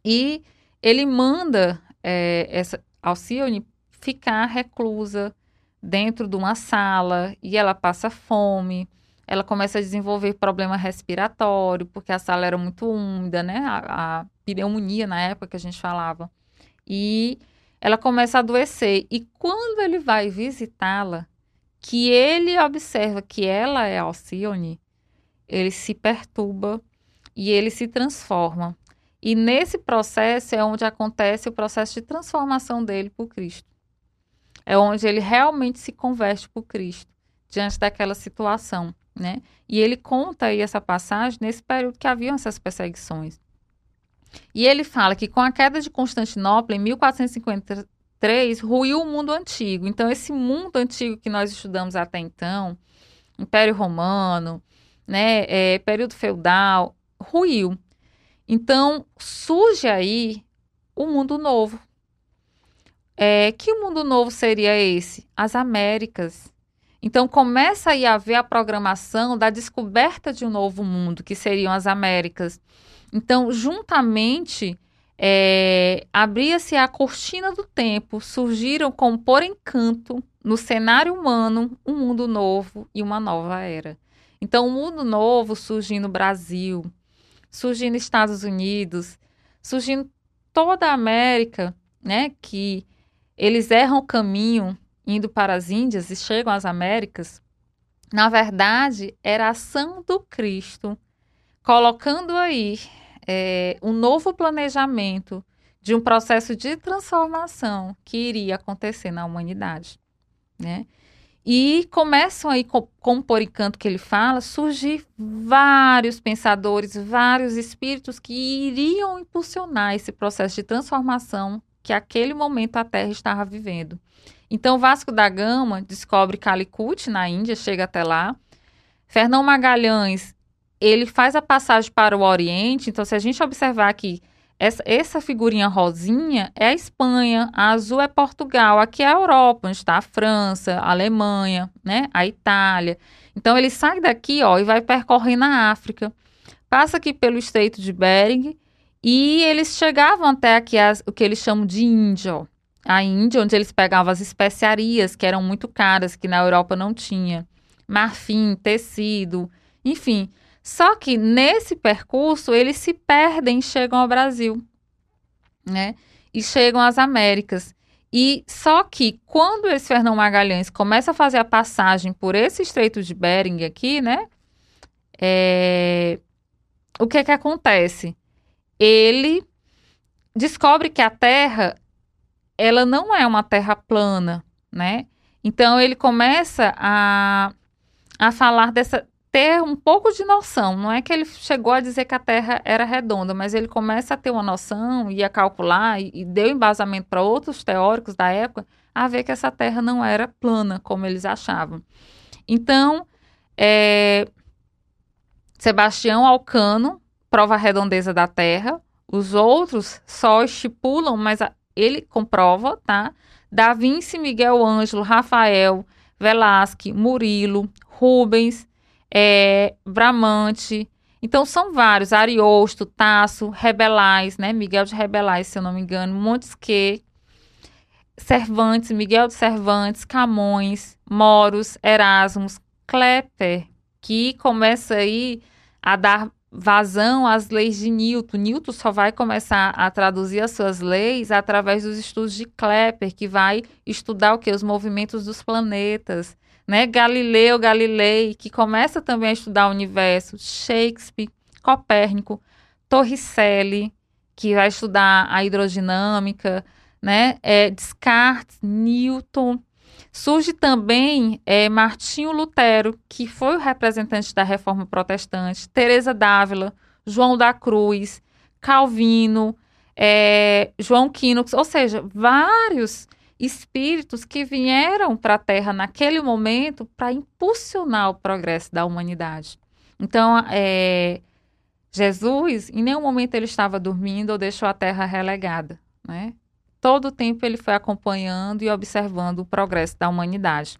E ele manda é, essa Alcione ficar reclusa dentro de uma sala e ela passa fome. Ela começa a desenvolver problema respiratório, porque a sala era muito úmida, né? A, a pneumonia na época que a gente falava. E ela começa a adoecer. E quando ele vai visitá-la, que ele observa que ela é Alcione, ele se perturba e ele se transforma. E nesse processo é onde acontece o processo de transformação dele por Cristo. É onde ele realmente se converte por Cristo diante daquela situação, né? E ele conta aí essa passagem nesse período que haviam essas perseguições. E ele fala que com a queda de Constantinopla em 1453 ruiu o mundo antigo. Então esse mundo antigo que nós estudamos até então, Império Romano, né, é, período feudal, ruiu. Então, surge aí o mundo novo. É, que mundo novo seria esse? As Américas. Então, começa aí a haver a programação da descoberta de um novo mundo, que seriam as Américas. Então, juntamente, é, abria-se a cortina do tempo, surgiram como por encanto, no cenário humano, um mundo novo e uma nova era. Então, um mundo novo surgindo no Brasil, surgindo Estados Unidos, surgindo toda a América, né, que eles erram o caminho indo para as Índias e chegam às Américas, na verdade, era a ação do Cristo, colocando aí é, um novo planejamento de um processo de transformação que iria acontecer na humanidade, né? E começam aí, como por encanto que ele fala, surgir vários pensadores, vários espíritos que iriam impulsionar esse processo de transformação que aquele momento a Terra estava vivendo. Então, Vasco da Gama descobre Calicut, na Índia, chega até lá. Fernão Magalhães, ele faz a passagem para o Oriente. Então, se a gente observar aqui essa, essa figurinha rosinha é a Espanha, a azul é Portugal, aqui é a Europa, onde está a França, a Alemanha, né? A Itália. Então ele sai daqui, ó, e vai percorrendo a África. Passa aqui pelo Estreito de Bering e eles chegavam até aqui as, o que eles chamam de Índia, ó. A Índia, onde eles pegavam as especiarias, que eram muito caras, que na Europa não tinha. Marfim, tecido, enfim. Só que nesse percurso eles se perdem e chegam ao Brasil, né? E chegam às Américas. E só que quando esse Fernão Magalhães começa a fazer a passagem por esse Estreito de Bering aqui, né? É... O que que acontece? Ele descobre que a Terra ela não é uma Terra plana, né? Então ele começa a, a falar dessa ter um pouco de noção. Não é que ele chegou a dizer que a Terra era redonda, mas ele começa a ter uma noção e a calcular e, e deu embasamento para outros teóricos da época a ver que essa Terra não era plana como eles achavam. Então, é, Sebastião Alcano prova a redondeza da Terra. Os outros só estipulam, mas a, ele comprova, tá? Da Vinci, Miguel Ângelo, Rafael, Velasque, Murilo, Rubens, é, Bramante. Então são vários, Ariosto, Tasso, Rebelais, né? Miguel de Rebelais, se eu não me engano, Montesquieu, Cervantes, Miguel de Cervantes, Camões, Moros, Erasmus, Klepper, que começa aí a dar vazão às leis de Newton. Newton só vai começar a traduzir as suas leis através dos estudos de Klepper, que vai estudar o que os movimentos dos planetas, né? Galileu Galilei, que começa também a estudar o universo, Shakespeare, Copérnico, Torricelli, que vai estudar a hidrodinâmica, né? É, Descartes, Newton. Surge também é, Martinho Lutero, que foi o representante da Reforma Protestante, Teresa d'Ávila, João da Cruz, Calvino, é, João Quino, ou seja, vários espíritos que vieram para a Terra naquele momento para impulsionar o progresso da humanidade. Então, é, Jesus, em nenhum momento ele estava dormindo ou deixou a Terra relegada, né? todo o tempo ele foi acompanhando e observando o progresso da humanidade.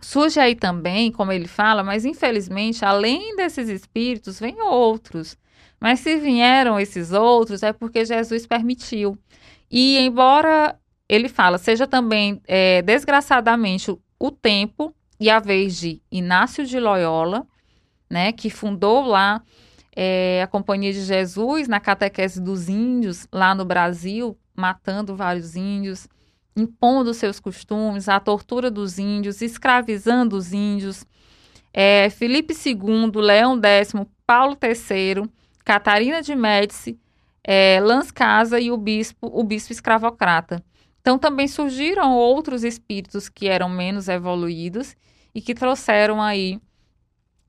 Surge aí também, como ele fala, mas infelizmente, além desses espíritos, vêm outros. Mas se vieram esses outros, é porque Jesus permitiu. E embora ele fala, seja também é, desgraçadamente o, tempo e a vez de Inácio de Loyola, né, que fundou lá é, a Companhia de Jesus na catequese dos índios lá no Brasil, matando vários índios, impondo seus costumes, a tortura dos índios, escravizando os índios. É, Felipe II, Leão X, Paulo III, Catarina de Médici, é, Casa e o bispo, o bispo escravocrata. Então também surgiram outros espíritos que eram menos evoluídos e que trouxeram aí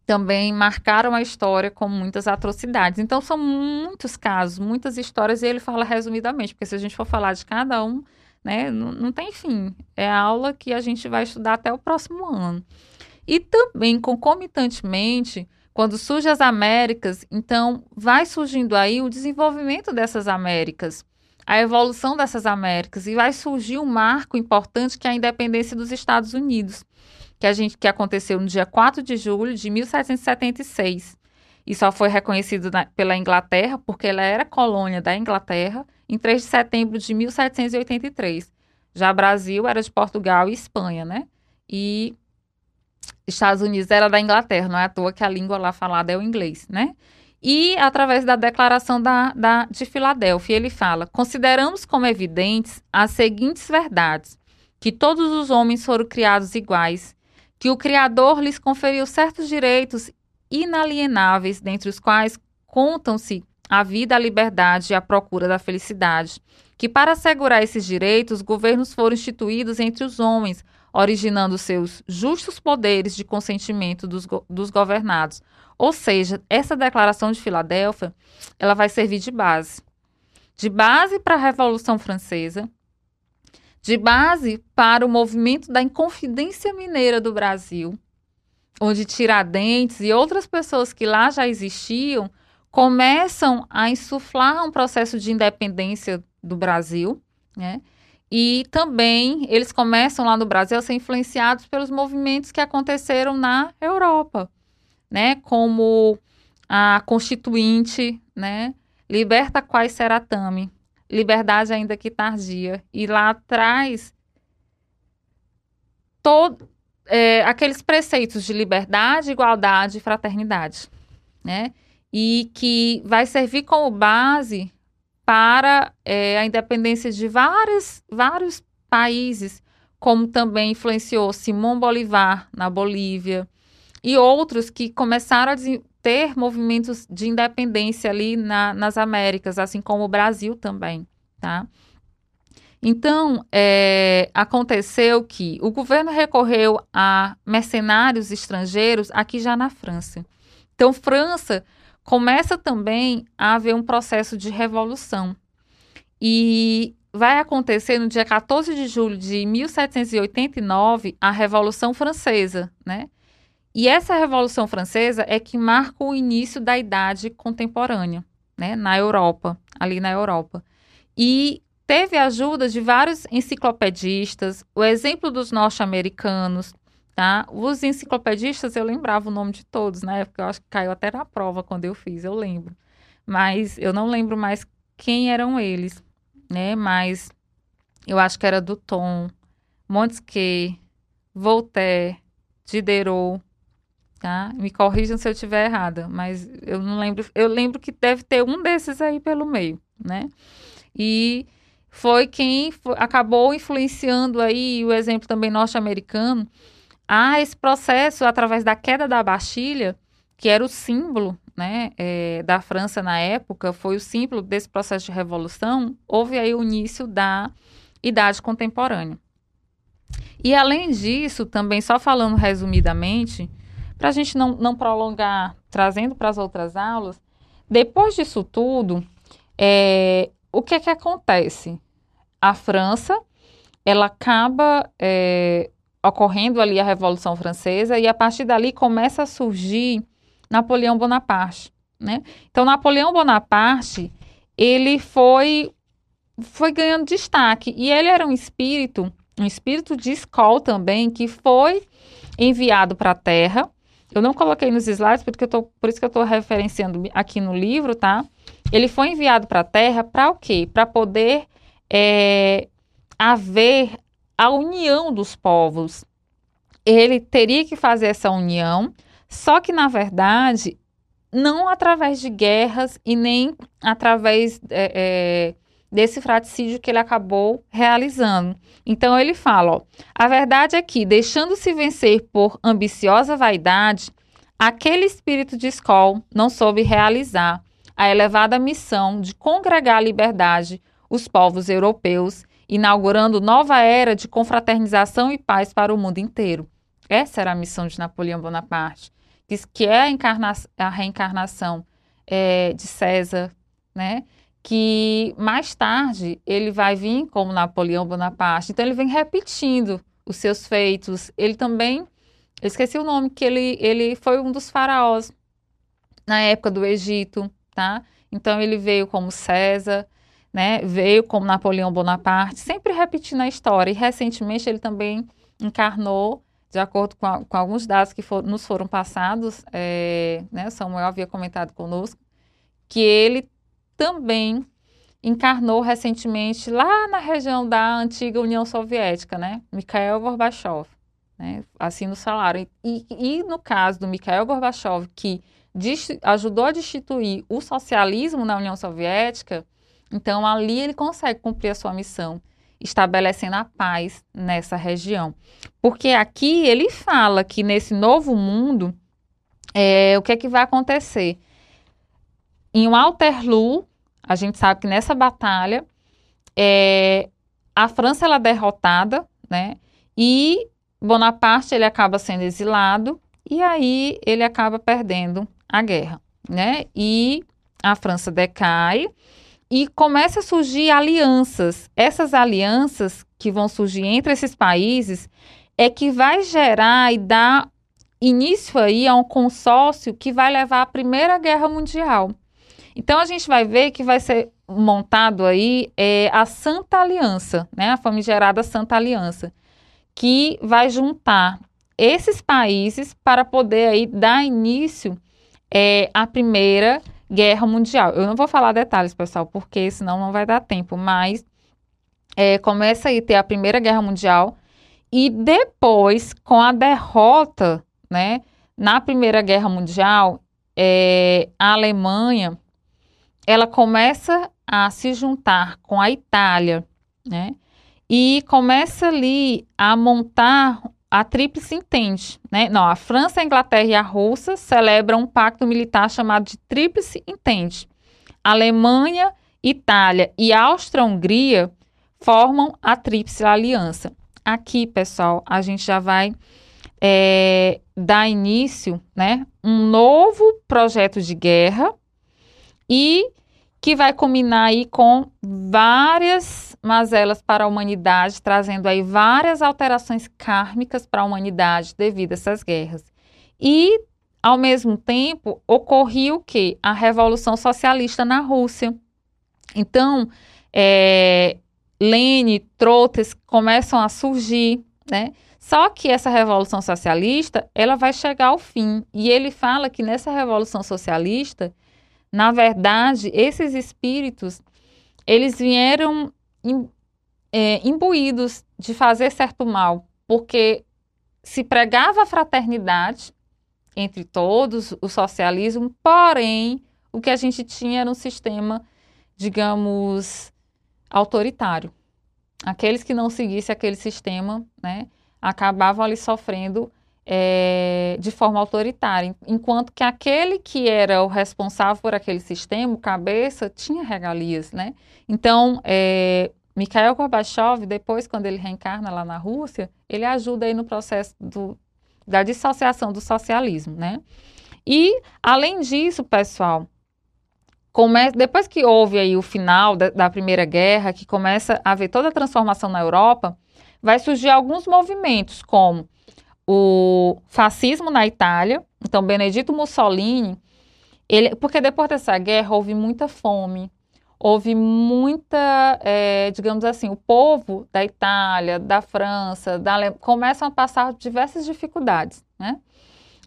também marcaram a história com muitas atrocidades. Então, são muitos casos, muitas histórias, e ele fala resumidamente, porque se a gente for falar de cada um, né, não, não tem fim. É a aula que a gente vai estudar até o próximo ano. E também, concomitantemente, quando surgem as Américas, então vai surgindo aí o desenvolvimento dessas Américas, a evolução dessas Américas, e vai surgir um marco importante que é a independência dos Estados Unidos que a gente que aconteceu no dia 4 de julho de 1776 e só foi reconhecido na, pela Inglaterra porque ela era colônia da Inglaterra em 3 de setembro de 1783. Já Brasil era de Portugal e Espanha, né? E Estados Unidos era da Inglaterra, não é à toa que a língua lá falada é o inglês, né? E através da declaração da, da, de Filadélfia, ele fala: consideramos como evidentes as seguintes verdades: que todos os homens foram criados iguais que o Criador lhes conferiu certos direitos inalienáveis, dentre os quais contam-se a vida, a liberdade e a procura da felicidade, que para assegurar esses direitos, governos foram instituídos entre os homens, originando seus justos poderes de consentimento dos, dos governados. Ou seja, essa declaração de Filadélfia, ela vai servir de base. De base para a Revolução Francesa, de base para o movimento da Inconfidência Mineira do Brasil, onde Tiradentes e outras pessoas que lá já existiam começam a insuflar um processo de independência do Brasil, né? E também eles começam lá no Brasil a ser influenciados pelos movimentos que aconteceram na Europa, né? Como a Constituinte, né? Liberta quais seratame, Liberdade ainda que tardia. E lá atrás, todo, é, aqueles preceitos de liberdade, igualdade e fraternidade, né? E que vai servir como base para é, a independência de vários, vários países, como também influenciou Simão Bolivar na Bolívia e outros que começaram a ter movimentos de independência ali na, nas Américas, assim como o Brasil também, tá? Então, é, aconteceu que o governo recorreu a mercenários estrangeiros aqui já na França. Então, França começa também a haver um processo de revolução. E vai acontecer no dia 14 de julho de 1789 a Revolução Francesa, né? E essa Revolução Francesa é que marca o início da Idade Contemporânea, né, na Europa, ali na Europa. E teve a ajuda de vários enciclopedistas, o exemplo dos norte-americanos, tá? Os enciclopedistas, eu lembrava o nome de todos, né? Porque eu acho que caiu até na prova quando eu fiz, eu lembro. Mas eu não lembro mais quem eram eles, né? Mas eu acho que era do Tom, Montesquieu, Voltaire, Diderot, tá? Me corrijam se eu estiver errada, mas eu não lembro. Eu lembro que deve ter um desses aí pelo meio, né? E foi quem foi, acabou influenciando aí o exemplo também norte-americano a esse processo através da queda da Bastilha, que era o símbolo né, é, da França na época, foi o símbolo desse processo de revolução, houve aí o início da idade contemporânea. E além disso, também só falando resumidamente, para a gente não, não prolongar, trazendo para as outras aulas, depois disso tudo, é, o que é que acontece? A França, ela acaba é, ocorrendo ali a Revolução Francesa e a partir dali começa a surgir Napoleão Bonaparte, né? Então Napoleão Bonaparte ele foi foi ganhando destaque e ele era um espírito, um espírito de escola também que foi enviado para a Terra. Eu não coloquei nos slides porque eu tô, por isso que eu estou referenciando aqui no livro, tá? Ele foi enviado para a Terra para o quê? Para poder é, haver a união dos povos. Ele teria que fazer essa união, só que, na verdade, não através de guerras e nem através é, é, desse fraticídio que ele acabou realizando. Então, ele fala: ó, a verdade é que, deixando-se vencer por ambiciosa vaidade, aquele espírito de escola não soube realizar a elevada missão de congregar a liberdade os povos europeus inaugurando nova era de confraternização e paz para o mundo inteiro. Essa era a missão de Napoleão Bonaparte, que é a, a reencarnação é, de César, né? Que mais tarde ele vai vir como Napoleão Bonaparte. Então ele vem repetindo os seus feitos. Ele também, esqueci o nome, que ele, ele foi um dos faraós na época do Egito, tá? Então ele veio como César, né, veio como Napoleão Bonaparte, sempre repetindo a história. E recentemente ele também encarnou, de acordo com, a, com alguns dados que for, nos foram passados, é, né, Samuel havia comentado conosco, que ele também encarnou recentemente lá na região da antiga União Soviética, né, Mikhail Gorbachev. Né, assim no salário. E, e no caso do Mikhail Gorbachev, que ajudou a destituir o socialismo na União Soviética, então, ali ele consegue cumprir a sua missão, estabelecendo a paz nessa região. Porque aqui ele fala que nesse novo mundo, é, o que é que vai acontecer? Em Waterloo, a gente sabe que nessa batalha, é, a França ela é derrotada, né? E Bonaparte ele acaba sendo exilado e aí ele acaba perdendo a guerra, né? E a França decai e começa a surgir alianças. Essas alianças que vão surgir entre esses países é que vai gerar e dar início aí a um consórcio que vai levar à Primeira Guerra Mundial. Então a gente vai ver que vai ser montado aí é, a Santa Aliança, né, a famigerada Santa Aliança, que vai juntar esses países para poder aí dar início é, à Primeira Guerra Mundial. Eu não vou falar detalhes, pessoal, porque senão não vai dar tempo, mas é, começa aí ter a Primeira Guerra Mundial e depois, com a derrota, né, na Primeira Guerra Mundial, é, a Alemanha, ela começa a se juntar com a Itália, né, e começa ali a montar a Tríplice Entente, né? Não, a França, a Inglaterra e a Rússia celebram um pacto militar chamado de Tríplice Entente. Alemanha, Itália e Áustria-Hungria formam a Tríplice Aliança. Aqui, pessoal, a gente já vai é, dar início, né, um novo projeto de guerra e que vai culminar aí com várias mazelas para a humanidade, trazendo aí várias alterações kármicas para a humanidade devido a essas guerras. E, ao mesmo tempo, ocorreu o que? A Revolução Socialista na Rússia. Então, é, Trotes começam a surgir, né? Só que essa revolução socialista, ela vai chegar ao fim. E ele fala que nessa revolução socialista, na verdade, esses espíritos, eles vieram é, imbuídos de fazer certo mal, porque se pregava a fraternidade entre todos, o socialismo, porém, o que a gente tinha era um sistema, digamos, autoritário. Aqueles que não seguissem aquele sistema, né, acabavam ali sofrendo é, de forma autoritária, enquanto que aquele que era o responsável por aquele sistema, o cabeça, tinha regalias, né? Então, é, Mikhail Gorbachev, depois, quando ele reencarna lá na Rússia, ele ajuda aí no processo do, da dissociação do socialismo, né? E, além disso, pessoal, come, depois que houve aí o final da, da Primeira Guerra, que começa a haver toda a transformação na Europa, vai surgir alguns movimentos, como o fascismo na Itália, então Benedito Mussolini, ele, porque depois dessa guerra houve muita fome, houve muita, é, digamos assim, o povo da Itália, da França, da Ale... começam a passar diversas dificuldades, né?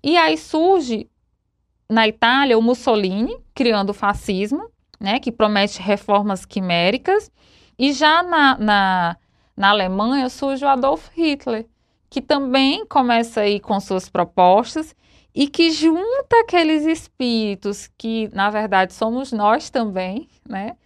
E aí surge na Itália o Mussolini criando o fascismo, né, que promete reformas quiméricas, e já na, na, na Alemanha surge o Adolf Hitler, que também começa aí com suas propostas e que junta aqueles espíritos que, na verdade, somos nós também, né?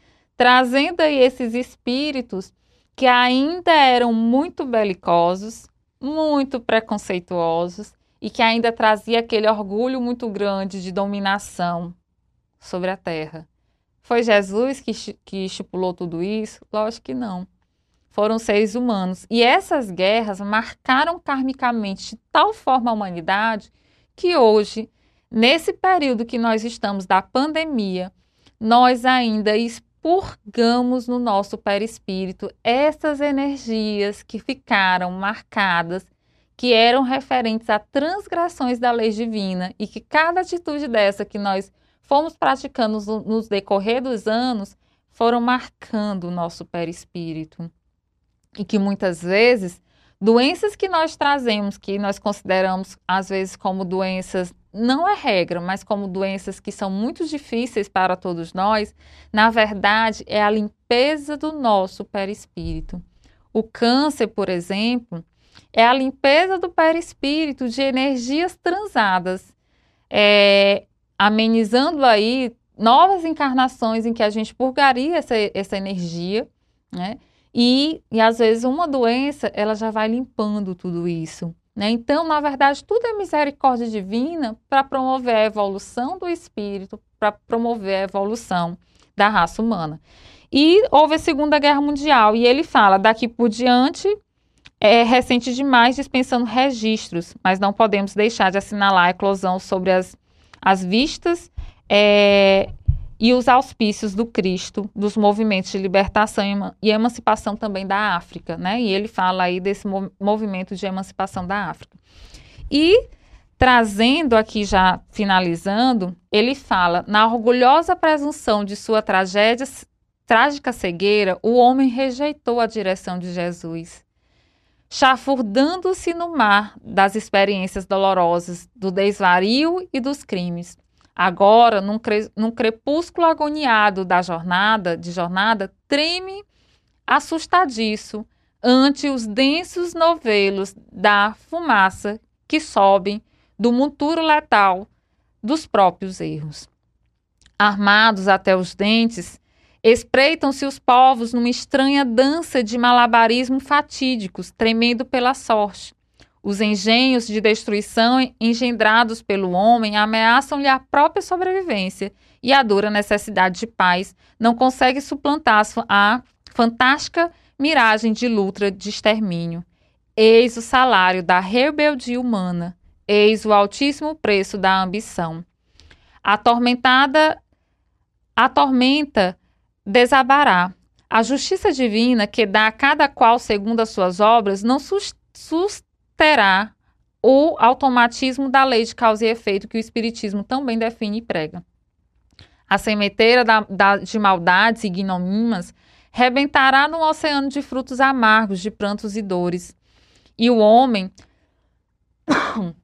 trazendo aí esses espíritos que ainda eram muito belicosos, muito preconceituosos e que ainda trazia aquele orgulho muito grande de dominação sobre a terra. Foi Jesus que, que estipulou tudo isso? Lógico que não. Foram seres humanos. E essas guerras marcaram karmicamente de tal forma a humanidade que hoje, nesse período que nós estamos da pandemia, nós ainda purgamos no nosso perispírito essas energias que ficaram marcadas, que eram referentes a transgressões da lei divina e que cada atitude dessa que nós fomos praticando nos decorrer dos anos foram marcando o nosso perispírito. E que muitas vezes doenças que nós trazemos, que nós consideramos às vezes como doenças não é regra, mas como doenças que são muito difíceis para todos nós, na verdade é a limpeza do nosso perispírito. O câncer, por exemplo, é a limpeza do perispírito de energias transadas, é, amenizando aí novas encarnações em que a gente purgaria essa, essa energia, né? E, e às vezes uma doença ela já vai limpando tudo isso. Né? Então, na verdade, tudo é misericórdia divina para promover a evolução do espírito, para promover a evolução da raça humana. E houve a Segunda Guerra Mundial, e ele fala: daqui por diante é recente demais dispensando registros, mas não podemos deixar de assinalar a eclosão sobre as, as vistas é, e os auspícios do Cristo, dos movimentos de libertação e emancipação também da África, né? E ele fala aí desse movimento de emancipação da África. E trazendo aqui já finalizando, ele fala: na orgulhosa presunção de sua tragédia, trágica cegueira, o homem rejeitou a direção de Jesus. Chafurdando-se no mar das experiências dolorosas, do desvario e dos crimes Agora, num, cre num crepúsculo agoniado da jornada, de jornada, treme assustadiço ante os densos novelos da fumaça que sobem do monturo letal dos próprios erros. Armados até os dentes, espreitam-se os povos numa estranha dança de malabarismo fatídicos, tremendo pela sorte, os engenhos de destruição engendrados pelo homem ameaçam-lhe a própria sobrevivência e a dura necessidade de paz não consegue suplantar a fantástica miragem de luta de extermínio. Eis o salário da rebeldia humana, eis o altíssimo preço da ambição. Atormentada, a tormenta desabará. A justiça divina que dá a cada qual segundo as suas obras não sustenta terá o automatismo da lei de causa e efeito que o Espiritismo também define e prega. A sementeira da, da, de maldades e ignomínias rebentará no oceano de frutos amargos, de prantos e dores. E o homem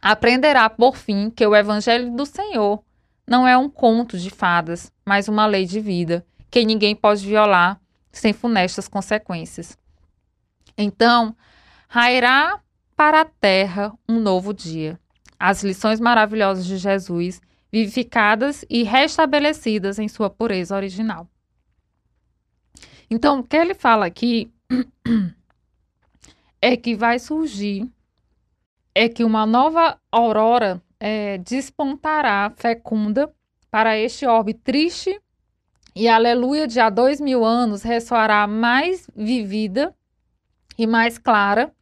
aprenderá, por fim, que o evangelho do Senhor não é um conto de fadas, mas uma lei de vida que ninguém pode violar sem funestas consequências. Então, rairá para a terra um novo dia. As lições maravilhosas de Jesus, vivificadas e restabelecidas em sua pureza original. Então, o que ele fala aqui é que vai surgir, é que uma nova aurora é, despontará fecunda para este orbe triste e aleluia de há dois mil anos ressoará mais vivida e mais clara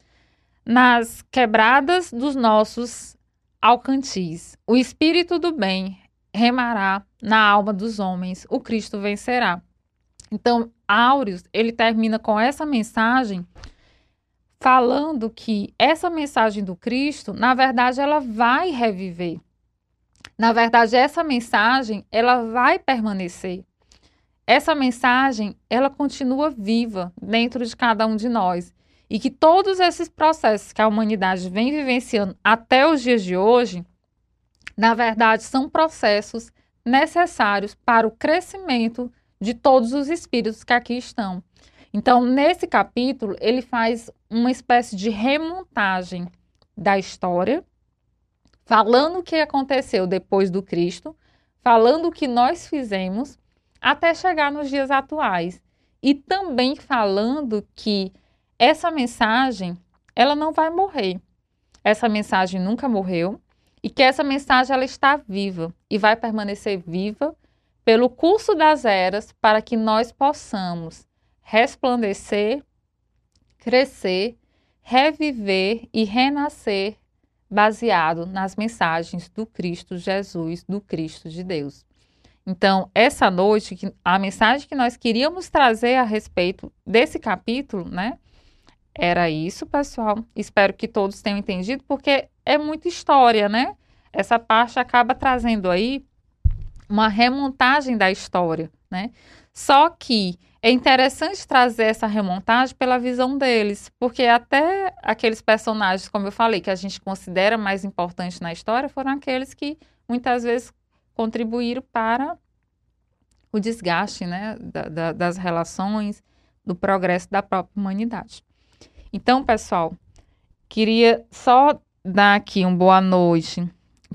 nas quebradas dos nossos alcantis. O espírito do bem remará na alma dos homens, o Cristo vencerá. Então, Áureos, ele termina com essa mensagem falando que essa mensagem do Cristo, na verdade, ela vai reviver. Na verdade, essa mensagem, ela vai permanecer. Essa mensagem, ela continua viva dentro de cada um de nós. E que todos esses processos que a humanidade vem vivenciando até os dias de hoje, na verdade, são processos necessários para o crescimento de todos os espíritos que aqui estão. Então, nesse capítulo, ele faz uma espécie de remontagem da história, falando o que aconteceu depois do Cristo, falando o que nós fizemos até chegar nos dias atuais. E também falando que essa mensagem, ela não vai morrer. Essa mensagem nunca morreu e que essa mensagem ela está viva e vai permanecer viva pelo curso das eras para que nós possamos resplandecer, crescer, reviver e renascer baseado nas mensagens do Cristo Jesus, do Cristo de Deus. Então, essa noite, a mensagem que nós queríamos trazer a respeito desse capítulo, né? Era isso, pessoal. Espero que todos tenham entendido, porque é muita história, né? Essa parte acaba trazendo aí uma remontagem da história, né? Só que é interessante trazer essa remontagem pela visão deles, porque até aqueles personagens, como eu falei, que a gente considera mais importantes na história, foram aqueles que muitas vezes contribuíram para o desgaste né, da, da, das relações, do progresso da própria humanidade. Então, pessoal, queria só dar aqui uma boa noite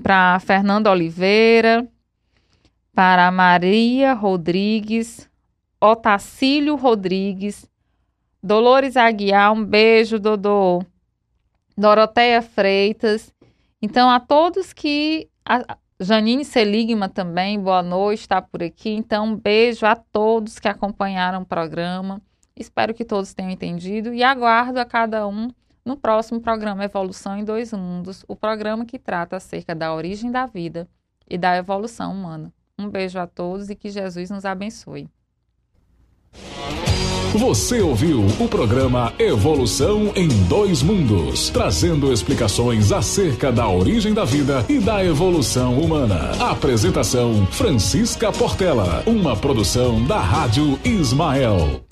para Fernanda Oliveira, para Maria Rodrigues, Otacílio Rodrigues, Dolores Aguiar, um beijo, Dodô, Doroteia Freitas. Então, a todos que a, Janine Seligma também, boa noite, está por aqui. Então, um beijo a todos que acompanharam o programa. Espero que todos tenham entendido e aguardo a cada um no próximo programa Evolução em Dois Mundos, o programa que trata acerca da origem da vida e da evolução humana. Um beijo a todos e que Jesus nos abençoe. Você ouviu o programa Evolução em Dois Mundos, trazendo explicações acerca da origem da vida e da evolução humana. Apresentação Francisca Portela, uma produção da Rádio Ismael.